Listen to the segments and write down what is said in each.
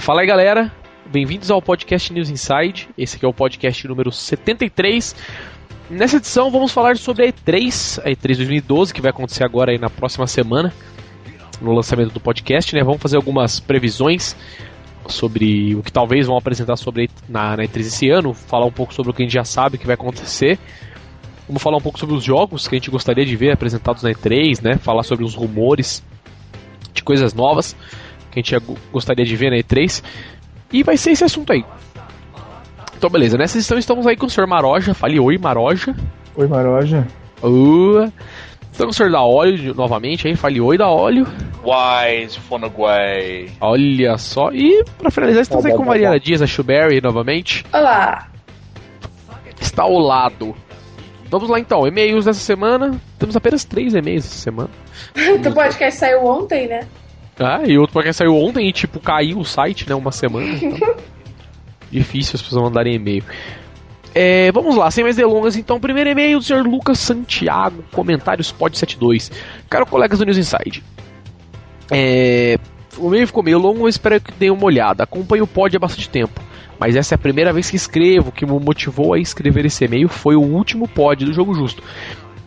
Fala aí galera, bem-vindos ao podcast News Inside. Esse aqui é o podcast número 73. Nessa edição vamos falar sobre a E3, a E3 2012, que vai acontecer agora aí na próxima semana, no lançamento do podcast, né? Vamos fazer algumas previsões sobre o que talvez vão apresentar sobre na, na E3 esse ano, falar um pouco sobre o que a gente já sabe que vai acontecer. Vamos falar um pouco sobre os jogos que a gente gostaria de ver apresentados na E3, né? Falar sobre os rumores de coisas novas que a gente gostaria de ver na E3. E vai ser esse assunto aí. Então, beleza. Nessa edição estamos aí com o Sr. Maroja. Fale oi, Maroja. Oi, Maroja. Uh, estamos com o Sr. da Óleo novamente aí. Fale oi, da Óleo. Wise, Fonoguay. Olha só. E pra finalizar, estamos aí com Mariana Dias, a Shuberry novamente. Olá. Está ao lado. Vamos lá então, e-mails dessa semana. Temos apenas três e-mails essa semana. o podcast saiu ontem, né? Ah, e outro podcast saiu ontem e tipo caiu o site, né? Uma semana. Então. Difícil as pessoas mandarem e-mail. É, vamos lá, sem mais delongas, então. Primeiro e-mail do Sr. Lucas Santiago, comentários pod 72. Caro colegas do News Inside. É, o e-mail ficou meio longo, mas espero que deem uma olhada. Acompanho o pod há bastante tempo. Mas essa é a primeira vez que escrevo, que me motivou a escrever esse e-mail foi o último pod do Jogo Justo.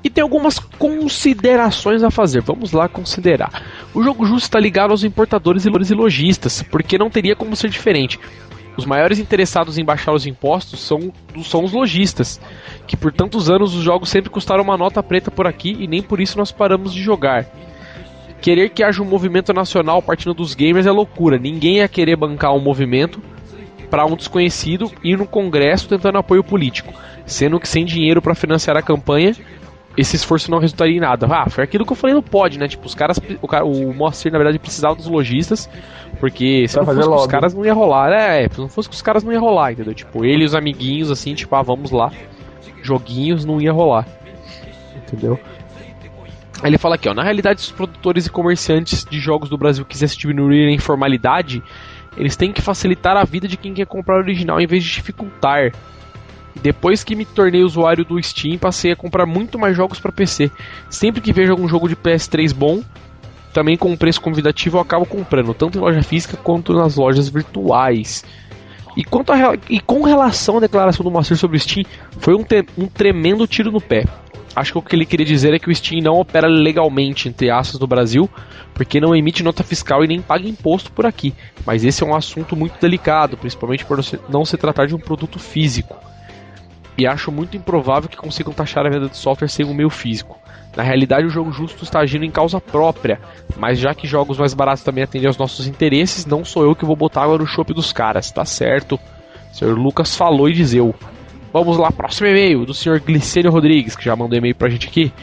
E tem algumas considerações a fazer. Vamos lá considerar. O Jogo Justo está ligado aos importadores e lojistas, porque não teria como ser diferente. Os maiores interessados em baixar os impostos são, são os lojistas, que por tantos anos os jogos sempre custaram uma nota preta por aqui e nem por isso nós paramos de jogar. Querer que haja um movimento nacional partindo dos gamers é loucura. Ninguém ia querer bancar um movimento para um desconhecido ir no Congresso tentando apoio político, sendo que sem dinheiro para financiar a campanha, esse esforço não resultaria em nada. Ah, foi aquilo que eu falei no pod, né? Tipo, os caras, o, cara, o Moacir na verdade precisava dos lojistas, porque se pra não fosse com os caras não ia rolar. É, se não fosse com os caras não ia rolar, entendeu? Tipo, ele e os amiguinhos assim, tipo, ah, vamos lá. Joguinhos não ia rolar. Entendeu? Aí ele fala aqui, ó, na realidade, se os produtores e comerciantes de jogos do Brasil quisessem diminuir a informalidade, eles têm que facilitar a vida de quem quer comprar o original em vez de dificultar. Depois que me tornei usuário do Steam, passei a comprar muito mais jogos para PC. Sempre que vejo algum jogo de PS3 bom, também com um preço convidativo, eu acabo comprando, tanto em loja física quanto nas lojas virtuais. E, quanto a, e com relação à declaração do Master sobre o Steam, foi um, te, um tremendo tiro no pé acho que o que ele queria dizer é que o Steam não opera legalmente, entre aspas, no Brasil, porque não emite nota fiscal e nem paga imposto por aqui. Mas esse é um assunto muito delicado, principalmente por não se tratar de um produto físico. E acho muito improvável que consigam taxar a venda de software sem o meio físico. Na realidade, o jogo justo está agindo em causa própria, mas já que jogos mais baratos também atendem aos nossos interesses, não sou eu que vou botar água no chope dos caras, tá certo? O senhor Lucas falou e dizeu. Vamos lá, próximo e-mail do senhor Glicênio Rodrigues, que já mandou e-mail pra gente aqui.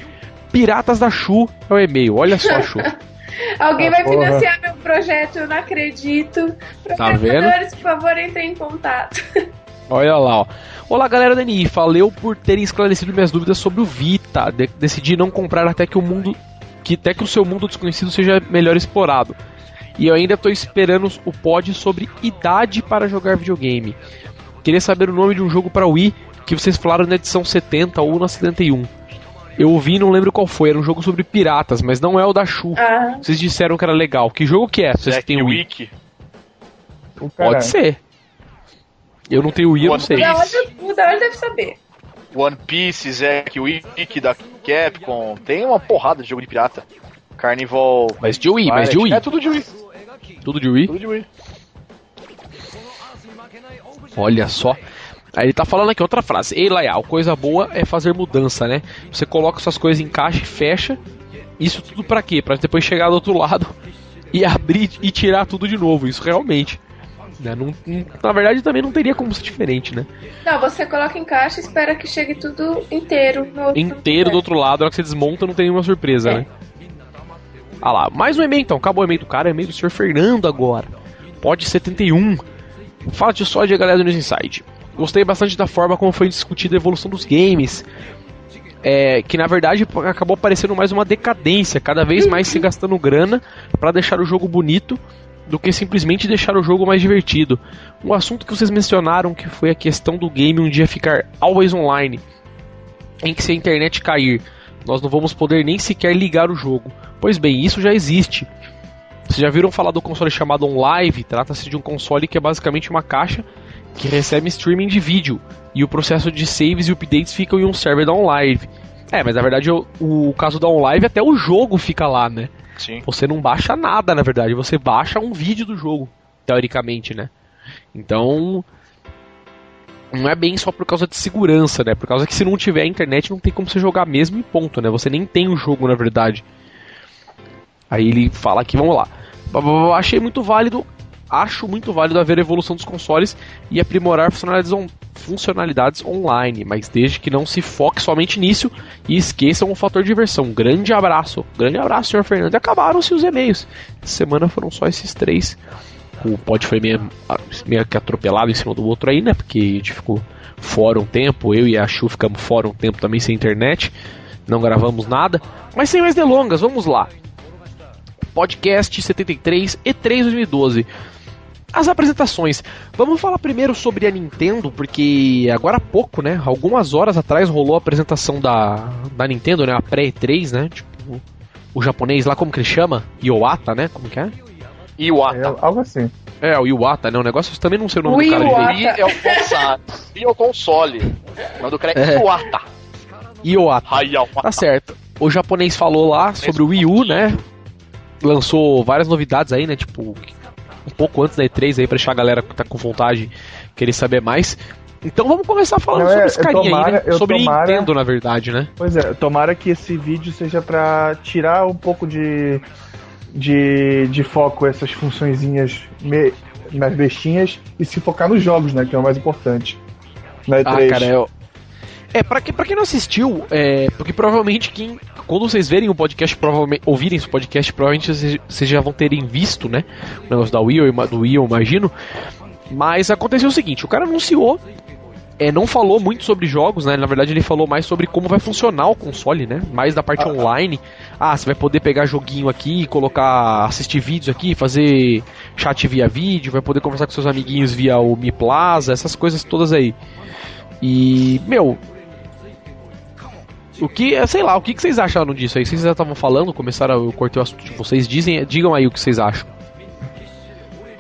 Piratas da Chu é o e-mail, olha só, Chu. Alguém ah, vai porra. financiar meu projeto, eu não acredito. Tá vendo? por favor, entrem em contato. Olha lá, ó. Olá, galera da NI. Valeu por terem esclarecido minhas dúvidas sobre o Vita. De decidi não comprar até que o mundo. Que até que o seu mundo desconhecido seja melhor explorado. E eu ainda estou esperando o pod sobre idade para jogar videogame. Queria saber o nome de um jogo para Wii que vocês falaram na edição 70 ou na 71. Eu ouvi e não lembro qual foi. Era um jogo sobre piratas, mas não é o da Shu. Ah. Vocês disseram que era legal. Que jogo que é? Vocês Zack têm Wii? Wiki. Pode ser. Eu não tenho Wii, eu não sei. O da deve saber. One Piece, Zack Wiki da Capcom. Tem uma porrada de jogo de pirata. Carnival. Mas de Wii, mas de Wii. É tudo de Wii. Tudo de Wii? Tudo de Wii. Olha só. Aí ele tá falando aqui outra frase. Ei, Layal, coisa boa é fazer mudança, né? Você coloca suas coisas em caixa e fecha. Isso tudo para quê? Para depois chegar do outro lado e abrir e tirar tudo de novo. Isso realmente. Né? Não, não, na verdade também não teria como ser diferente, né? Não, você coloca em caixa e espera que chegue tudo inteiro. inteiro do outro lado, na hora que você desmonta não tem nenhuma surpresa, é. né? Ah lá, mais um e-mail então. Acabou o e-mail do cara, é e-mail do senhor Fernando agora. Pode 71. Fala de só de galera do News Inside. Gostei bastante da forma como foi discutida a evolução dos games. É, que na verdade acabou parecendo mais uma decadência, cada vez mais se gastando grana para deixar o jogo bonito do que simplesmente deixar o jogo mais divertido. Um assunto que vocês mencionaram que foi a questão do game um dia ficar always online, em que se a internet cair, nós não vamos poder nem sequer ligar o jogo. Pois bem, isso já existe. Vocês já viram falar do console chamado OnLive? Trata-se de um console que é basicamente uma caixa que recebe streaming de vídeo e o processo de saves e updates ficam em um server da OnLive. É, mas na verdade o, o caso da OnLive até o jogo fica lá, né? Sim. Você não baixa nada, na verdade, você baixa um vídeo do jogo, teoricamente, né? Então, não é bem só por causa de segurança, né? Por causa que se não tiver internet não tem como você jogar mesmo e ponto, né? Você nem tem o jogo, na verdade. Aí ele fala aqui, vamos lá. Achei muito válido, acho muito válido haver evolução dos consoles e aprimorar funcionalidades, on funcionalidades online, mas desde que não se foque somente nisso e esqueçam o fator diversão. Grande abraço, grande abraço, senhor Fernando. Acabaram-se os e-mails. Essa semana foram só esses três. O pod foi meio, meio que atropelado em cima do outro aí, né? Porque a gente ficou fora um tempo, eu e a Chu ficamos fora um tempo também sem internet, não gravamos nada. Mas sem mais delongas, vamos lá. Podcast 73 E3 2012. As apresentações. Vamos falar primeiro sobre a Nintendo, porque agora há pouco, né? Algumas horas atrás rolou a apresentação da, da Nintendo, né? A pré-E3, né? Tipo, o japonês lá, como que ele chama? Iwata, né? Como que é? Iwata. É, algo assim. É, o Iwata, né? O negócio, eu também não sei o nome O do cara Iwata. I é o console. I é o console. O nome do cara é É. Iwata. Iwata. Hayawata. Tá certo. O japonês falou lá sobre o Wii U, né? Lançou várias novidades aí, né? Tipo, um pouco antes da E3 aí pra deixar a galera que tá com vontade querer saber mais. Então vamos começar falando Não, sobre é, esse carinha aí, tomara- né? eu Sobre tomara- Nintendo, na verdade, né? Pois é, tomara que esse vídeo seja pra tirar um pouco de, de, de foco essas funçõezinhas me- mais bestinhas e se focar nos jogos, né? Que é o mais importante. Na Ah, E3. cara, eu... É, pra, que, pra quem não assistiu, é, porque provavelmente quem. Quando vocês verem o podcast, provavelmente. ouvirem esse podcast, provavelmente vocês, vocês já vão terem visto, né? O negócio da ima- do eu imagino. Mas aconteceu o seguinte, o cara anunciou. É, não falou muito sobre jogos, né? Na verdade, ele falou mais sobre como vai funcionar o console, né? Mais da parte Ah, ah. online. Ah, você vai poder pegar joguinho aqui, colocar. assistir vídeos aqui, fazer chat via vídeo, vai poder conversar com seus amiguinhos via o Mi Plaza, essas coisas todas aí. E, meu. O que, é, sei lá, o que, que vocês acharam disso aí? Vocês já estavam falando, começaram, eu cortei o assunto de vocês, dizem, digam aí o que vocês acham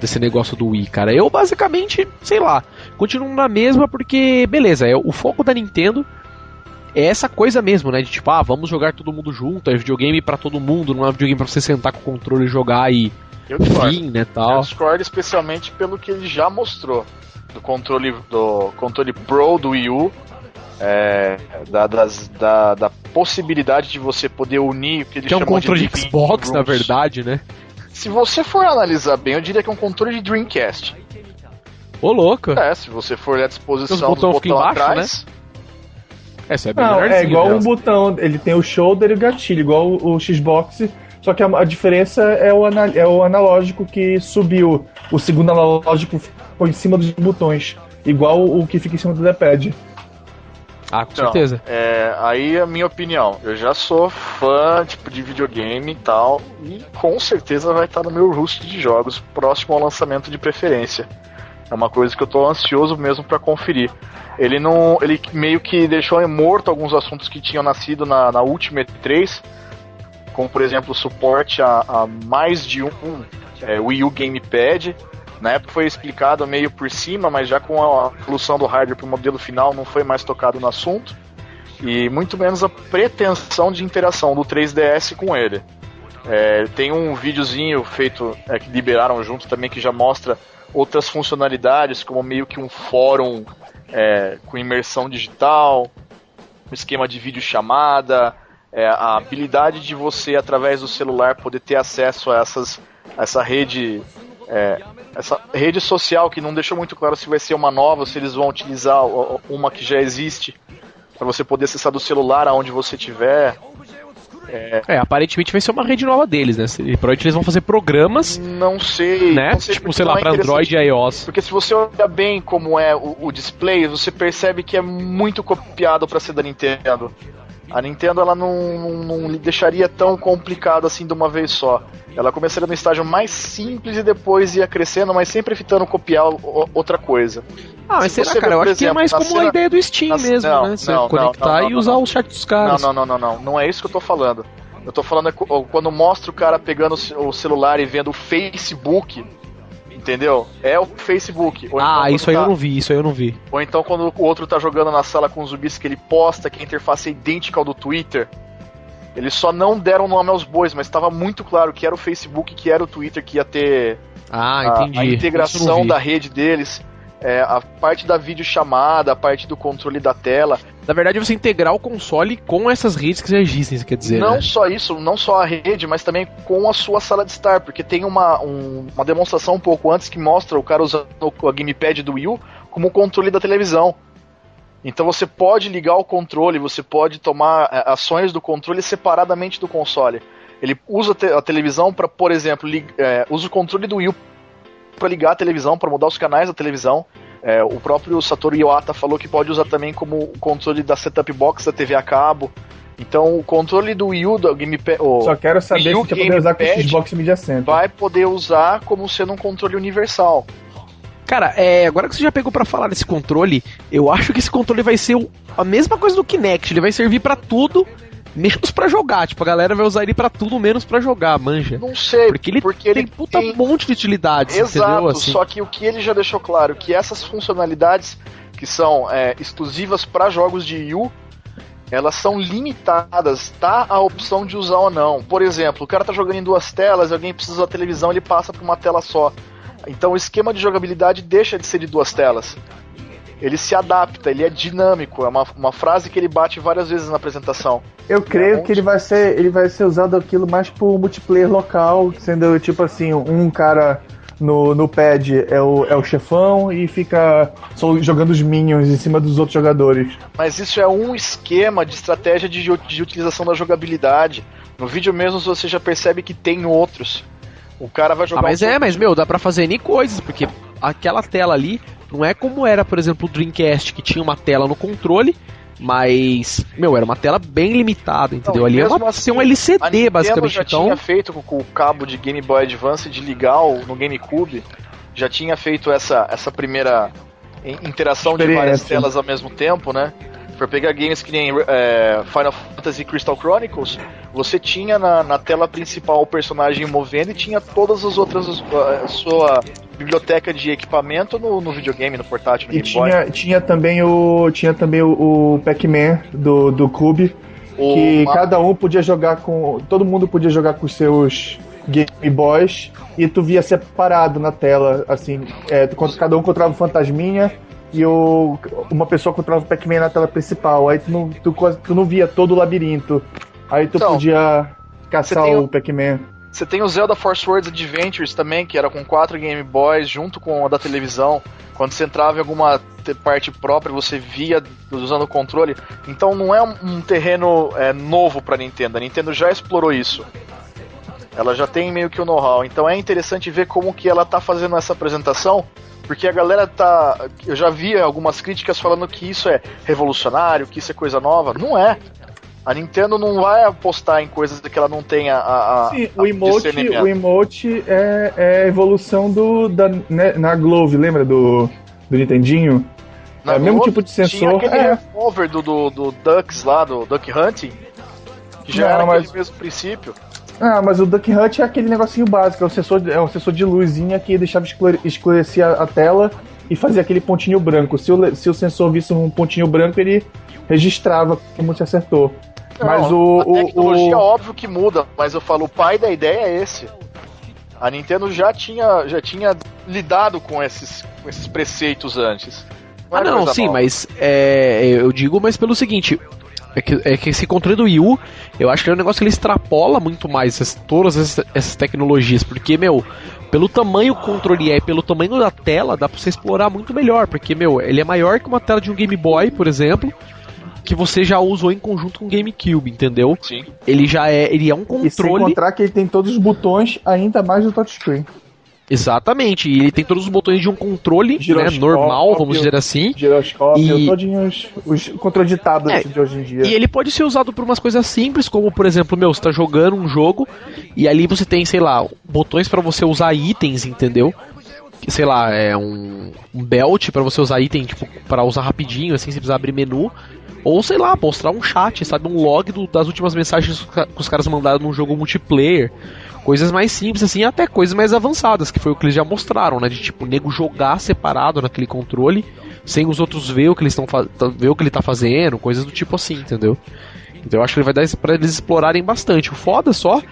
desse negócio do Wii, cara. Eu basicamente, sei lá, continuo na mesma porque, beleza, é o foco da Nintendo é essa coisa mesmo, né? De tipo, ah, vamos jogar todo mundo junto, é videogame pra todo mundo, não é videogame pra você sentar com o controle e jogar e Eu discordo. fim, né, Eu tal. discordo especialmente pelo que ele já mostrou do controle do controle Pro do Wii U, é, da, das- da, da possibilidade de você poder unir o que ele Que é um controle de Xbox, na verdade, né? Se você for analisar bem, eu diria que é um controle de Dreamcast. Ô, louco. É, se você for olhar a disposição Os dos botões botões ficam embaixo, atrás, Essa é bem Não, é igual né? um botão, ele tem o shoulder e o gatilho, igual o, o Xbox, só que a, a diferença é o, ana- é o analógico que subiu. O segundo analógico ficou em cima dos botões, igual o que fica em cima do D-pad. Ah, com Então, certeza. É, aí a minha opinião. Eu já sou fã tipo, de videogame e tal. E com certeza vai estar no meu rosto de jogos próximo ao lançamento de preferência. É uma coisa que eu tô ansioso mesmo pra conferir. Ele não. Ele meio que deixou morto alguns assuntos que tinham nascido na, na última E3. Como por exemplo o suporte a, a mais de um é, Wii U Gamepad. Na época foi explicado meio por cima, mas já com a evolução do hardware para o modelo final não foi mais tocado no assunto. E muito menos a pretensão de interação do 3DS com ele. É, tem um videozinho feito é, que liberaram junto também que já mostra outras funcionalidades, como meio que um fórum é, com imersão digital, um esquema de videochamada, é, a habilidade de você, através do celular, poder ter acesso a, essas, a essa rede é, essa rede social que não deixou muito claro se vai ser uma nova, se eles vão utilizar uma que já existe para você poder acessar do celular aonde você estiver. É, aparentemente vai ser uma rede nova deles, né? Se- Provavelmente eles vão fazer programas, Não sei, né? não sei Tipo, sei lá, é pra Android e iOS. Porque se você olhar bem como é o, o display, você percebe que é muito copiado para ser da Nintendo. A Nintendo ela não, não, não lhe deixaria tão complicado assim de uma vez só. Ela começaria no estágio mais simples e depois ia crescendo, mas sempre evitando copiar o- outra coisa. Ah, mas Se será, cara? Eu acho que é exemplo, mais como cena- a ideia do Steam na- mesmo, não, né? Você não, conectar não, não, e usar não. o chat dos caras. não, não, não, não. Não é isso que eu tô falando. Eu tô falando é quando mostra o cara pegando o celular e vendo o Facebook, entendeu? É o Facebook. Ou então Ah, quando isso aí tá- eu não vi, isso aí eu não vi. Ou então quando o outro tá jogando na sala com zumbis que ele posta que a interface é idêntica ao do Twitter. Eles só não deram nome aos bois, mas estava muito claro que era o Facebook, que era o Twitter, que ia ter Ah, a, a integração da rede deles, é, a parte da videochamada, a parte do controle da tela. Na verdade, você integrar o console com essas redes que já existem, isso quer dizer, não né? só isso, não só a rede, mas também com a sua sala de estar, porque tem uma, um- uma demonstração um pouco antes que mostra o cara usando o gamepad do Wii U como o controle da televisão. Então você pode ligar o controle, você pode tomar é, ações do controle separadamente do console. Ele usa a televisão para, por exemplo, é, usa o controle do Wii para ligar a televisão, para mudar os canais da televisão. É, o próprio Satoru Iwata falou que pode usar também como o controle da setup box da TV a cabo. Então o controle do Wii U, do Gamepad, Só quero saber Wii U se você poder usar com o Xbox Media Center. vai poder usar como sendo um controle universal. Cara, é, agora que você já pegou pra falar desse controle, eu acho que esse controle vai ser o- a mesma coisa do Kinect. Ele vai servir pra tudo, menos pra jogar. Tipo, a galera vai usar ele pra tudo, menos pra jogar, manja. Não sei, Porque ele porque tem ele puta tem- monte de utilidades, Exato, entendeu? Assim. só que o que ele já deixou claro que essas funcionalidades que são é, exclusivas para jogos de Wii U, elas são limitadas, tá a opção de usar ou não. Por exemplo, o cara tá jogando em duas telas, alguém precisa usar a televisão, ele passa para uma tela só. Então o esquema de jogabilidade deixa de ser de duas telas. Ele se adapta, ele é dinâmico, é uma, uma frase que ele bate várias vezes na apresentação. Eu creio Onde? que ele vai ser, ele vai ser usado aquilo mais pro multiplayer local, sendo tipo assim, um cara no, no pad é o, é o chefão e fica só jogando os minions em cima dos outros jogadores. Mas isso é um esquema de estratégia de, de utilização da jogabilidade. No vídeo mesmo você já percebe que tem outros. O cara vai jogar Ah, mas um é, mas meu, dá pra fazer N coisas, porque aquela tela ali não é como era, por exemplo, o Dreamcast, que tinha uma tela no controle, mas, meu, era uma tela bem limitada, entendeu? Não, ali é mesmo uma, assim, ser um A LCD, Nintendo basicamente. já Então, tinha feito com, o cabo de Game Boy Advance de ligar o- no GameCube, já tinha feito essa, essa primeira in- interação de várias telas ao mesmo tempo, né? For pegar games que nem é, Final Fantasy Crystal Chronicles, você tinha na, na tela principal o personagem movendo e tinha todas as outras, a sua biblioteca de equipamento no, no videogame, no portátil, no E Game Boy. tinha, tinha também o tinha também o, o Pac-Man do, do Cube, O que cada um podia jogar com. Todo mundo podia jogar com os seus Game Boys e tu via separado na tela, assim, é, cada um controlava o fantasminha e o, uma pessoa controlava o Pac-Man na tela principal. Aí tu não, tu, tu não via todo o labirinto. Aí tu Então, podia caçar o o- Pac-Man. Você tem o Zelda Force Words Adventures também, que era com quatro Game Boys junto com a da televisão. Quando você entrava em alguma te- parte própria, você via usando o controle. Então não é um, terreno é, novo pra Nintendo. A Nintendo já explorou isso. Ela já tem meio que o know-how. Então é interessante ver como que ela tá fazendo essa apresentação. Porque a galera tá. Eu já vi algumas críticas falando que isso é revolucionário, que isso é coisa nova. Não é. A Nintendo não vai apostar em coisas que ela não tenha a, a, Sim, a o emote, o emote é, é a evolução do, da, né, na Glove, lembra do, do Nintendinho? Na é o mesmo tipo de Tinha sensor. aquele É. revólver do, do, do Ducks lá, do Duck Hunting, que já Não, era mas- aquele mesmo princípio. Ah, mas o Duck Hunt é aquele negocinho básico, é um sensor, é um sensor de luzinha que deixava esclare- escurecer a, a tela e fazia aquele pontinho branco. Se o, se o sensor visse um pontinho branco, ele registrava como se acertou. Mas Não, o, a tecnologia, o- óbvio que muda, mas eu falo, o pai da ideia é esse. A Nintendo já tinha, já tinha lidado com esses, com esses preceitos antes. Ah, é não, sim, nova. mas é, eu digo, mas pelo seguinte. É que, é que esse controle do Wii U, eu acho que é um negócio que ele extrapola muito mais essas- todas essas, essas tecnologias, porque, meu, pelo tamanho que o controle é e pelo tamanho da tela, dá pra você explorar muito melhor, porque, meu, ele é maior que uma tela de um Game Boy, por exemplo, que você já usou em conjunto com o GameCube, entendeu? Sim. Ele já é, ele é um e sem controle encontrar que ele tem todos os botões, ainda mais do touchscreen. Exatamente, e ele tem todos os botões de um controle né, normal, vamos dizer assim. Giroscópio, E- todinhos os controle de tablet É, de hoje em dia. E ele pode ser usado por umas coisas simples, como por exemplo, meu, você tá jogando um jogo e ali você tem, sei lá, botões pra você usar itens, entendeu? sei lá, é um, um belt para você usar item, tipo, para usar rapidinho, assim, sem precisar abrir menu. Ou, sei lá, mostrar um chat, sabe? Um log do, das últimas mensagens que os caras mandaram num jogo multiplayer. Coisas mais simples, assim, até coisas mais avançadas, que foi o que eles já mostraram, né? De tipo, o nego jogar separado naquele controle, sem os outros ver o que eles estão ver o que ele tá fazendo, coisas do tipo assim, entendeu? Então eu acho que ele vai dar pra eles explorarem bastante. O foda só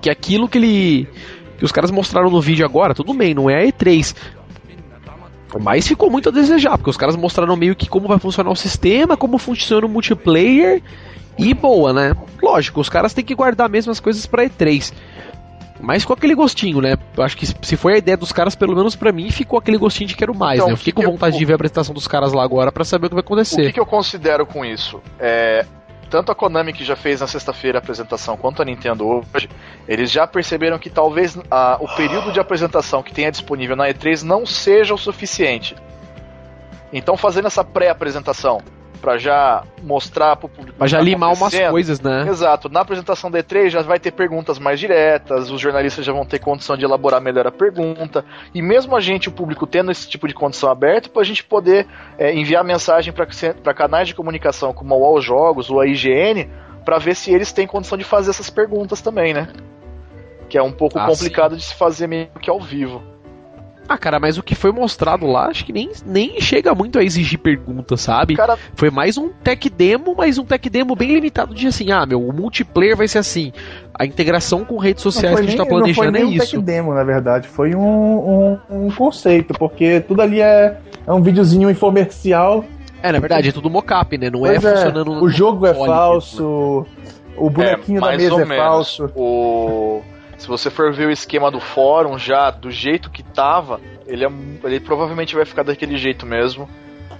que aquilo que ele. que os caras mostraram no vídeo agora, tudo bem, não é a E3. Mas ficou muito a desejar, porque os caras mostraram meio que como vai funcionar o sistema, como funciona o multiplayer e boa, né? Lógico, os caras têm que guardar mesmo as coisas pra E3. Mas com aquele gostinho, né? Eu acho que se foi a ideia dos caras, pelo menos para mim, ficou aquele gostinho de quero mais, então, né? Eu fiquei com vontade eu, de ver a apresentação dos caras lá agora para saber o que vai acontecer. O que, que eu considero com isso? É, tanto a Konami que já fez na sexta-feira a apresentação quanto a Nintendo hoje, eles já perceberam que talvez a, o período de apresentação que tenha disponível na E3 não seja o suficiente. Então, fazendo essa pré-apresentação, para já mostrar pro público. Mas já tá limar umas coisas, né? Exato. Na apresentação da E3 já vai ter perguntas mais diretas, os jornalistas já vão ter condição de elaborar melhor a pergunta. E mesmo a gente, o público, tendo esse tipo de condição aberta, para a gente poder é, enviar mensagem para canais de comunicação como a UOL Jogos ou a IGN, para ver se eles têm condição de fazer essas perguntas também, né? Que é um pouco ah, complicado sim. de se fazer meio que ao vivo. Ah, cara, mas o que foi mostrado lá, acho que nem, nem chega muito a exigir perguntas, sabe? Cara... Foi mais um tech demo, mas um tech demo bem limitado de assim, ah, meu, o multiplayer vai ser assim. A integração com redes sociais que a gente nem, tá planejando não foi nem é um isso. tech demo, na verdade, foi um, um, um, conceito, porque tudo ali é, é um videozinho infomercial. É, na verdade, é tudo mocap, né? Não é é, funcionando O jogo é falso, o bonequinho é, da mesa é menos. falso. O se você for ver o esquema do fórum já, do jeito que tava, ele, é, ele provavelmente vai ficar daquele jeito mesmo.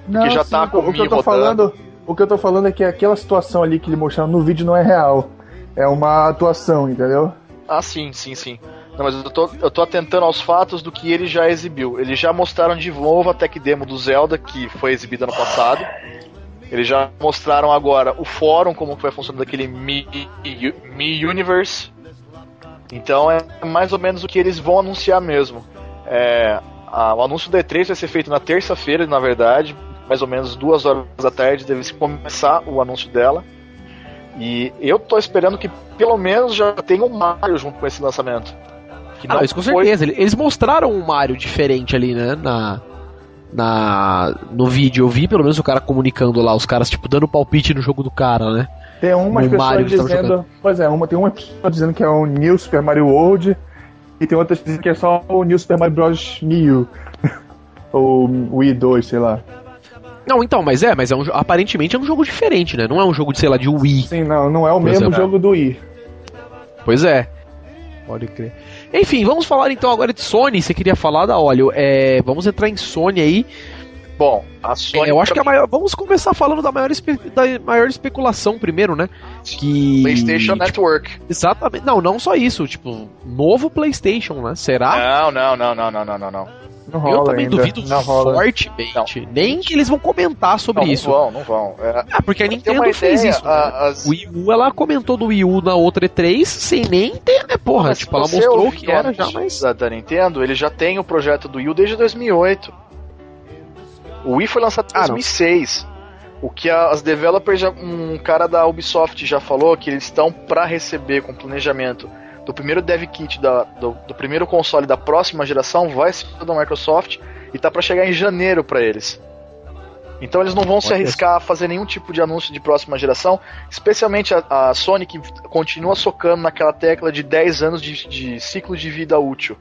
Não, porque já sim, tá com o que eu tô falando O que eu tô falando é que aquela situação ali que ele mostrou no vídeo não é real. É uma atuação, entendeu? Ah, sim, sim, sim. Não, mas eu tô, eu tô atentando aos fatos do que ele já exibiu. Eles já mostraram de novo a tech demo do Zelda, que foi exibida no passado. Eles já mostraram agora o fórum, como vai funcionar daquele Mi, Mi Universe, então é mais ou menos o que eles vão anunciar mesmo. É, a, o anúncio da E3 vai ser feito na terça-feira, na verdade, mais ou menos duas horas da tarde, deve começar o anúncio dela. E eu tô esperando que pelo menos já tenha um Mario junto com esse lançamento. Que ah, isso com foi... certeza. Eles mostraram um Mario diferente ali, né? Na, na, no vídeo. Eu vi pelo menos o cara comunicando lá, os caras, tipo, dando palpite no jogo do cara, né? Tem umas pessoas dizendo. Pois é, uma, tem uma pessoa dizendo que é o New Super Mario World. E tem outras dizendo que é só o New Super Mario Bros. New. Ou Wii 2, sei lá. Não, então, mas é, mas é um, aparentemente é um jogo diferente, né? Não é um jogo de, sei lá, de Wii. Sim, não, não é o mesmo é, jogo do Wii. Pois é. Pode crer. Enfim, vamos falar então agora de Sony. Você queria falar da óleo? É, vamos entrar em Sony aí. Bom, a Sony. É, eu acho que a maior. Vamos começar falando da maior, espe... da maior especulação primeiro, né? Que. PlayStation tipo, Network. Exatamente. Não, não só isso. Tipo, novo PlayStation, né? Será? Não, não, não, não, não, não, não. não. Não eu também ainda. duvido não fortemente. Não. Nem que eles vão comentar sobre não, isso. Não vão, não vão. É, ah, porque a Nintendo fez ideia, isso. Né? As... O Wii U, ela comentou do Wii U na outra E3 sem nem ter, né, porra? Mas tipo, ela mostrou o que era já, mas. Da, da Nintendo, ele já tem o projeto do Wii U desde 2008. O Wii foi lançado em ah, 2006. O que as developers, já, um cara da Ubisoft já falou que eles estão para receber com planejamento do primeiro dev kit da, do, do, primeiro console da próxima geração vai ser da Microsoft e tá para chegar em janeiro para eles. Então eles não vão se arriscar a fazer nenhum tipo de anúncio de próxima geração, especialmente a, a Sony que continua socando naquela tecla de 10 anos de, de ciclo de vida útil.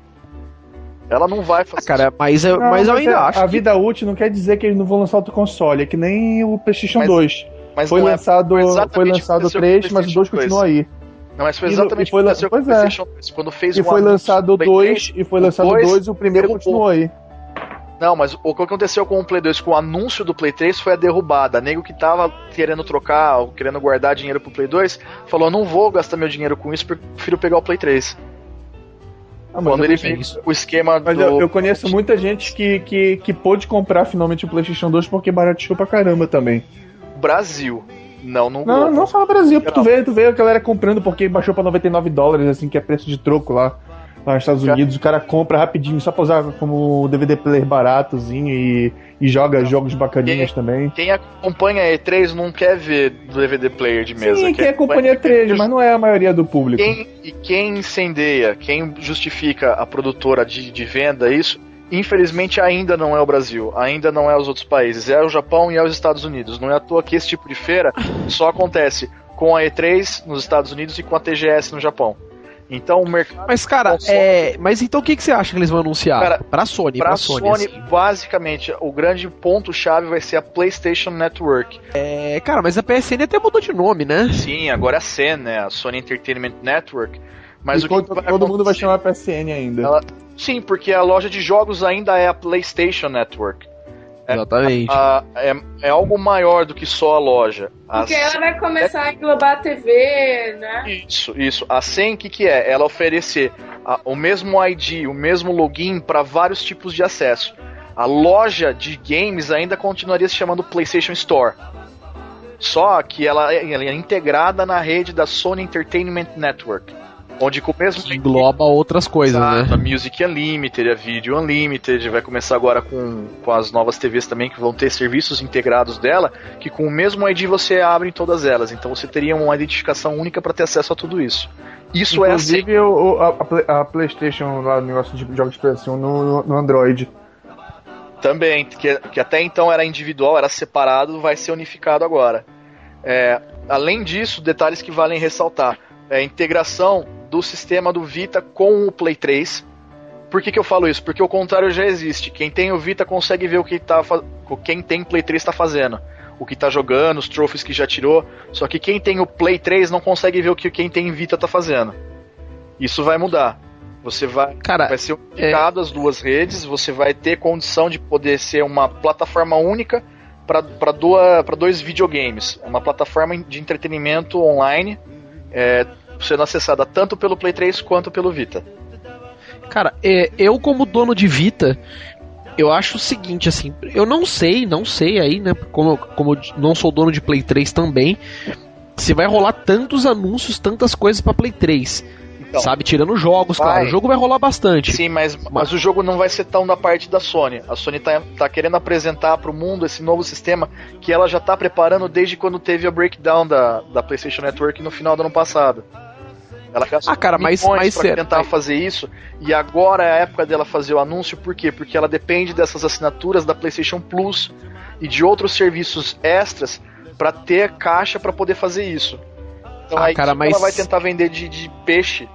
Ela não vai fazer. Ah, cara, mas, eu, não, mas eu ainda é, acho. A que... vida útil não quer dizer que eles não vão lançar outro console, é que nem o PlayStation mas, 2. Mas foi, lançado, é, foi lançado 3, mas o 2 continua aí. Não, mas foi exatamente e, foi, o que pois é. quando fez E foi lançado o 2, e foi lançado o 2 e o primeiro derrubou. continuou aí. Não, mas o que aconteceu com o Play 2 com o anúncio do Play 3 foi a derrubada. Nego que tava querendo trocar, querendo guardar dinheiro pro Play 2, falou: não vou gastar meu dinheiro com isso, prefiro pegar o Play 3. Ah, Quando ele fez o esquema mas do... eu, eu, conheço muita gente que, que, que pôde comprar finalmente o PlayStation 2 porque barateou pra caramba também. Brasil. Não, não. Não, não no Brasil. Tu vê, tu vê a galera comprando porque baixou pra 99 dólares, assim, que é preço de troco lá. Nos Estados Unidos, o cara compra rapidinho só pra usar como DVD player baratozinho e, e joga jogos bacaninhos quem, também. Quem acompanha a E3 não quer ver DVD player de mesa. Sim, quem acompanha a E3, mas não é a maioria do público. Quem, e quem incendeia, quem justifica a produtora de, de venda, isso, infelizmente ainda não é o Brasil, ainda não é os outros países, é o Japão e é os Estados Unidos. Não é à toa que esse tipo de feira só acontece com a E3 nos Estados Unidos e com a TGS no Japão. Então o mercado. Mas, cara, é... mas então o que, que você acha que eles vão anunciar? Cara, pra Sony, Pra pra Sony, Sony. assim. basicamente, o grande ponto-chave vai ser a PlayStation Network. É, cara, mas a PSN até mudou de nome, né? Sim, agora é a SEN, né? A Sony Entertainment Network. Mas E o que todo, todo mundo vai chamar PSN ainda. Ela- Sim, porque a loja de jogos ainda é a PlayStation Network. É, Exatamente. A- é, é algo maior do que só a loja. A Porque ela vai começar a englobar a TV, né? Isso, isso. A SEM, o que, que é? Ela oferecer a- o mesmo ID, o mesmo login para vários tipos de acesso. A loja de games ainda continuaria se chamando PlayStation Store. Só que ela, é- ela é integrada na rede da Sony Entertainment Network. Onde com o mesmo Que engloba outras coisas, Exato, né? A Music Unlimited, a Video Unlimited, vai começar agora com, com as novas TVs também que vão ter serviços integrados dela, que com o mesmo ID você abre em todas elas. Então você teria uma identificação única para ter acesso a tudo isso. Isso é assim. Inclusive o- a, a Play- a PlayStation lá, o negócio de jogos de PlayStation no, no, no Android. Também, que, que até então era individual, era separado, vai ser unificado agora. É, além disso, detalhes que valem ressaltar: é a integração do sistema do Vita com o Play 3. Por que, que eu falo isso? Porque o contrário já existe. Quem tem o Vita consegue ver o que tá quem tem Play 3 está fazendo. O que tá jogando, os trophies que já tirou. Só que quem tem o Play 3 não consegue ver o que quem tem Vita tá fazendo. Isso vai mudar. Você vai Cara, Vai ser unificado as duas redes, você vai ter condição de poder ser uma plataforma única para dois videogames. É Uma plataforma de entretenimento online, é, sendo acessada tanto pelo Play 3 quanto pelo Vita. Cara, é, eu como dono de Vita, eu acho o seguinte, assim, eu não sei, não sei aí, né, como, eu- como eu não sou dono de Play 3 também, se vai rolar tantos anúncios, tantas coisas pra Play 3, Então, sabe? Tirando jogos, vai. claro, o jogo vai rolar bastante. Sim, mas, mas o jogo não vai ser tão da parte da Sony. A Sony tá, tá querendo apresentar para o mundo esse novo sistema que ela já tá preparando desde quando teve a breakdown da, da PlayStation Network no final do ano passado. Ela gastou Ah, cara, mas- milhões mas pra tentar mas- fazer isso e agora é a época dela fazer o anúncio, por quê? Porque ela depende dessas assinaturas da PlayStation Plus e de outros serviços extras para ter caixa para poder fazer isso. Então Ah, aí cara, mas- ela vai tentar vender de, de peixe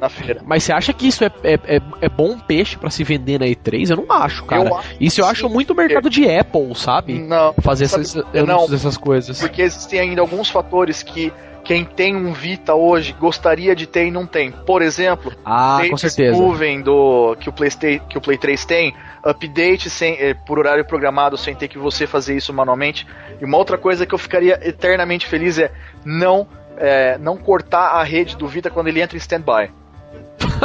na feira. Mas você acha que isso é, é, é, é bom peixe pra se vender na E3? Eu não acho, cara. Eu acho isso eu acho muito mercado de Apple, sabe? Não, Fazer sabe- essas, não, anúncios dessas coisas. Porque existem ainda alguns fatores que quem tem um Vita hoje gostaria de ter e não tem. Por exemplo, Ah, com certeza. nuvem do que o, Playsta- que o Play 3 tem, update sem, eh, por horário programado sem ter que você fazer isso manualmente. E uma outra coisa que eu ficaria eternamente feliz é não eh, não cortar a rede do Vita quando ele entra em standby.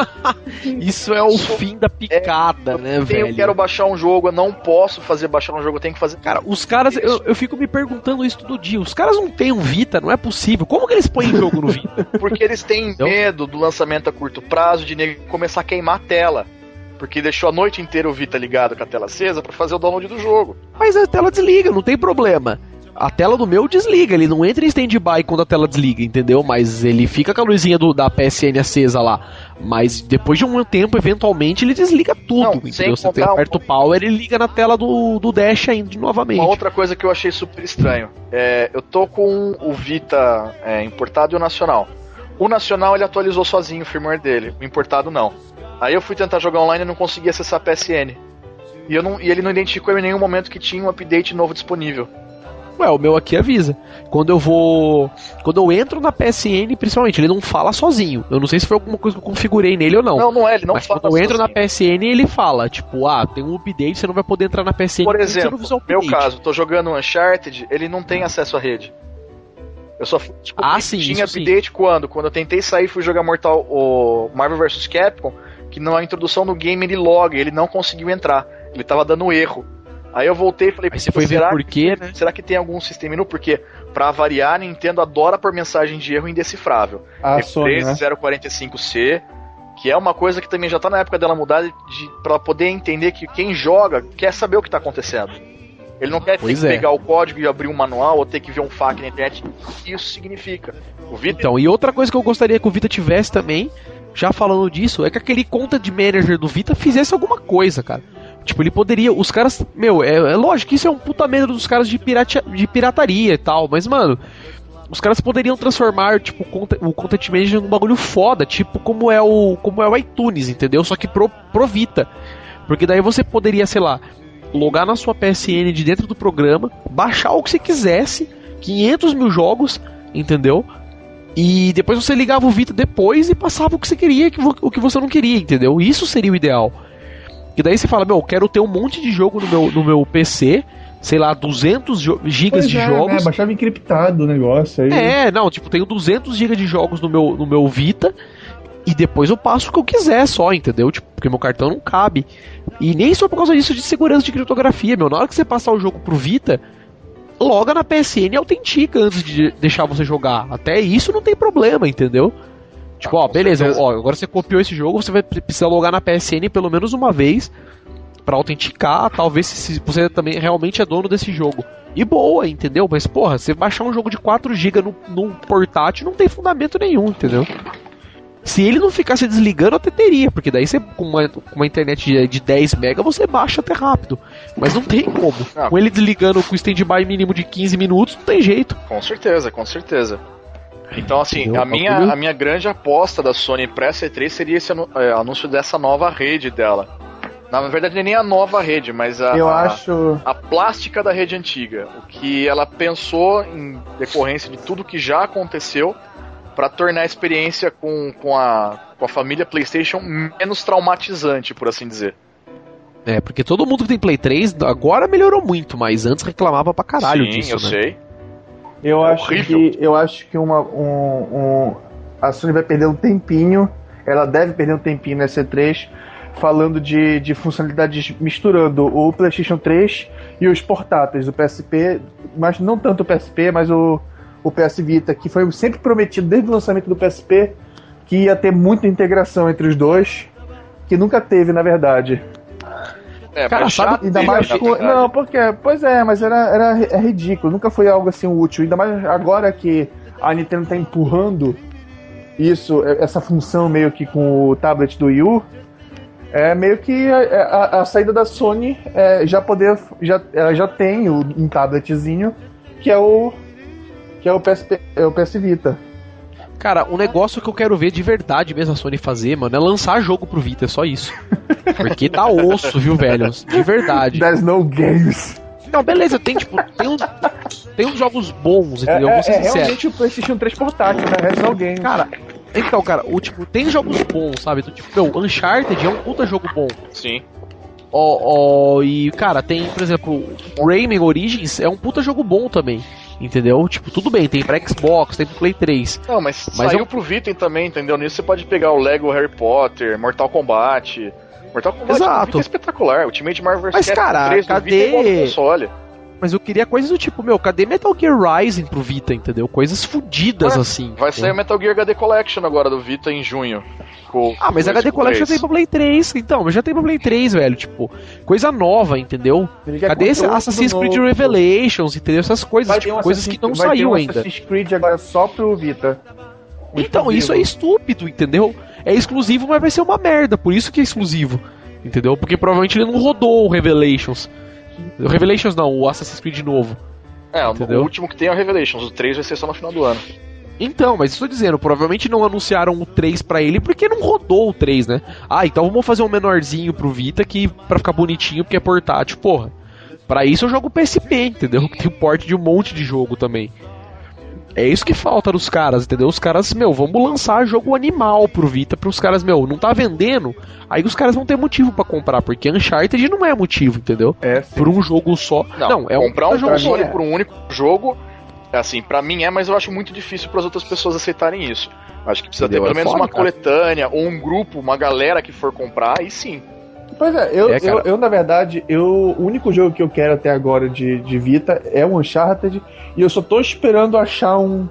Isso é o Isso fim da picada, né, Eu velho? quero baixar um jogo, eu não posso fazer baixar um jogo, eu tenho que fazer. Cara, os caras, eu, eu fico me perguntando isso todo dia. Os caras não têm um Vita, não é possível. Como que eles põem jogo no Vita? Porque eles têm Então- medo do lançamento a curto prazo de nego começar a queimar a tela. Porque deixou a noite inteira o Vita ligado com a tela acesa pra fazer o download do jogo. Mas a tela desliga, não tem problema. A tela do meu desliga, ele não entra em stand-by quando a tela desliga, entendeu? Mas ele fica com a luzinha do, da PSN acesa lá. Mas depois de um tempo, eventualmente, ele desliga tudo, Não, entendeu? Você um- aperta o power e liga na tela do, do Dash ainda novamente. Uma outra coisa que eu achei super estranho. É, eu tô com o Vita é, importado e o nacional. O nacional ele atualizou sozinho o firmware dele, o importado não. Aí eu fui tentar jogar online e não consegui acessar a PSN. E, eu não, e ele não identificou em nenhum momento que tinha um update novo disponível. Ué, o meu aqui avisa. Quando eu vou. Quando eu entro na PSN, principalmente, ele não fala sozinho. Eu não sei se foi alguma coisa que eu configurei nele ou não. Não, não é, ele não Mas fala quando eu entro na sozinho. PSN, ele fala, tipo, ah, tem um update, você não vai poder entrar na PSN Por exemplo, meu update. caso, tô jogando Uncharted, ele não tem acesso à rede. Eu só fui descobrir Ah, sim, tinha isso sim. update quando? Quando eu tentei sair e fui jogar Mortal o Marvel vs Capcom, que na introdução no game ele loga, ele não conseguiu entrar. Ele tava dando erro. Aí eu voltei e falei, Aí você foi ver será, por quê, né? será que tem algum sistema nu? Porque, pra variar, a Nintendo adora por mensagem de erro indecifrável. A Sony, né? F13 045C, Que é uma coisa que também já tá na época dela mudar de, pra poder entender que quem joga quer saber o que tá acontecendo. Ele não quer ter Pois que é. pegar o código e abrir um manual ou ter que ver um FAQ na internet. Isso significa. O Vita Então, e outra coisa que eu gostaria que o Vita tivesse também, já falando disso, é que aquele conta de manager do Vita fizesse alguma coisa, cara. Tipo, ele poderia. Os caras. Meu, é, é lógico que isso é um puta medo dos caras de, pirata, de pirataria e tal, mas, mano. Os caras poderiam transformar, tipo, o conte- o Content Manager num bagulho foda, tipo como é o, como é o iTunes, entendeu? Só que pro, pro Vita. Porque daí você poderia, sei lá, logar na sua PSN de dentro do programa, baixar o que você quisesse, 500 mil jogos, entendeu? E depois você ligava o Vita depois e passava o que você queria, o que você não queria, entendeu? Isso seria o ideal. E daí você fala, meu, eu quero ter um monte de jogo no meu, no meu PC, sei lá, 200 jo- gigas Pois de é, jogos. né? Baixava encriptado o negócio aí. É, não, tipo, tenho 200 GB de jogos no meu, no meu Vita e depois eu passo o que eu quiser só, entendeu? Tipo, porque meu cartão não cabe. E nem só por causa disso de segurança de criptografia, meu. Na hora que você passar o jogo pro Vita, loga na PSN e autentica antes de deixar você jogar. Até isso não tem problema, entendeu? Tipo, Ah, ó, beleza, certeza. ó, agora você copiou esse jogo, você vai pre- precisar logar na PSN pelo menos uma vez pra autenticar, talvez se você também realmente é dono desse jogo. E boa, entendeu? Mas, porra, você baixar um jogo de 4GB no, num portátil não tem fundamento nenhum, entendeu? Se ele não ficasse desligando, até teria, porque daí você, com uma, com uma internet de, de 10 mega, você baixa até rápido. Mas não tem como. Ah. Com ele desligando com stand-by mínimo de 15 minutos, não tem jeito. Com certeza, com certeza. Então, assim, Entendeu? a minha, a minha grande aposta da Sony pra C3 seria esse é, anúncio dessa nova rede dela. Na verdade, não é nem a nova rede, mas a, Eu a, acho. a plástica da rede antiga. O que ela pensou em decorrência de tudo que já aconteceu pra tornar a experiência com, com, a, com a família PlayStation menos traumatizante, por assim dizer. É, porque todo mundo que tem Play 3 agora melhorou muito, mas antes reclamava pra caralho Sim, disso, eu né? sei. Eu acho Horrível. que eu acho que uma, um, um- a Sony vai perder um tempinho. Ela deve perder um tempinho na C3 falando de, de funcionalidades misturando o PlayStation 3 e os portáteis, o PSP, mas não tanto o PSP, mas o, o PS Vita, que foi sempre prometido desde o lançamento do PSP que ia ter muita integração entre os dois, que nunca teve, na verdade. É, Cara, sabe- já Ainda mais com. Não, porque. Pois é, mas era, era é ridículo. Nunca foi algo assim útil. Ainda mais agora que a Nintendo tá empurrando isso, é- essa função meio que com o tablet do Wii U. É meio que a, a- a saída da Sony é, já poder. Já, ela já tem um tabletzinho que é o. Que é o PSP, é o PS Vita. Cara, um negócio que eu quero ver de verdade mesmo a Sony fazer, mano, é lançar jogo pro Vita, é só isso. Porque tá osso, viu, velho? De verdade. There's no games. Não, beleza, tem tipo, tem uns, tem uns jogos bons, É, entendeu? é- Vou ser é sincero. realmente o PlayStation 3 portátil, né? There's no games. Cara, então, cara, o tipo, tem jogos bons, sabe? Então, tipo, meu, Uncharted é um puta jogo bom. Sim. Ó, ó, e, cara, tem, por exemplo, Rayman Origins é um puta jogo bom também. Entendeu? Tipo, tudo bem, tem pra Xbox, tem pro Play 3. Não, mas, Mas saiu eu- pro Vita também, entendeu? Nisso você pode pegar o Lego Harry Potter, Mortal Kombat. Mortal Kombat Exato. pro Vita é espetacular. Ultimate Marvel Mas, vs. cara, 3 do cadê- Mas eu queria coisas do tipo, meu, cadê Metal Gear Rising pro Vita, entendeu? Coisas fodidas assim. Vai sair o Metal Gear HD Collection agora do Vita em junho. Com- Ah, mas HD Collection já 3. tem pra Play 3, então, mas já tem pra Play 3, velho. Tipo, coisa nova, entendeu? Cadê esse Assassin's Creed novo. Revelations, entendeu? Essas coisas, Vai ter tipo, um coisas que não vai ter saiu um ainda. Assassin's Creed agora só pro Vita. Um Então, isso é estúpido, entendeu? É exclusivo, mas vai ser uma merda, por isso que é exclusivo. Entendeu? Porque provavelmente ele não rodou o Revelations. O Revelations não, o Assassin's Creed novo. É, o- Entendeu? o último que tem é o Revelations. O 3 vai ser só no final do ano. Então, mas estou dizendo, provavelmente não anunciaram o 3 pra ele porque não rodou o 3, né? Ah, então vamos fazer um menorzinho pro Vita que para ficar bonitinho porque é portátil, porra. Pra isso eu jogo PSP, entendeu? Que tem o porte de um monte de jogo também. É isso que falta dos caras, entendeu? Os caras, meu, vamos lançar jogo animal pro Vita pros caras, meu, não tá vendendo, aí os caras vão ter motivo pra comprar, porque Uncharted não é motivo, entendeu? É, sim. Por um jogo só. Não, é um comprar um jogo console é. por um único jogo, assim, pra mim é, mas eu acho muito difícil para as outras pessoas aceitarem isso. Acho que precisa Entendeu? ter É pelo menos foda, uma cara. coletânea ou um grupo, uma galera que for comprar, e sim. Pois é, eu, É, eu, eu, na verdade, eu, o único jogo que eu quero até agora de, de Vita é o Uncharted e eu só tô esperando achar um,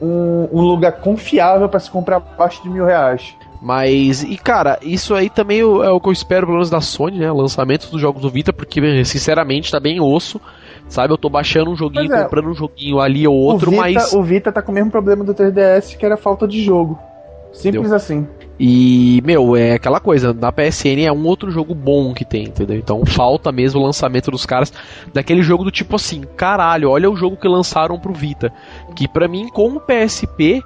um, um lugar confiável pra se comprar abaixo de mil reais. Mas, e cara, isso aí também é o que eu espero, pelo menos da Sony, né? Lançamento dos jogos do Vita, porque, sinceramente, tá bem osso. Sabe, eu tô baixando um joguinho, é, comprando um joguinho ali ou outro, o Vita, mas. O Vita tá com o mesmo problema do 3DS, que era falta de jogo. Simples Deu. assim. E, meu, é aquela coisa, na PSN é um outro jogo bom que tem, entendeu? Então falta mesmo o lançamento dos caras daquele jogo do tipo assim, caralho, olha o jogo que lançaram pro Vita. Que para mim, com o PSP,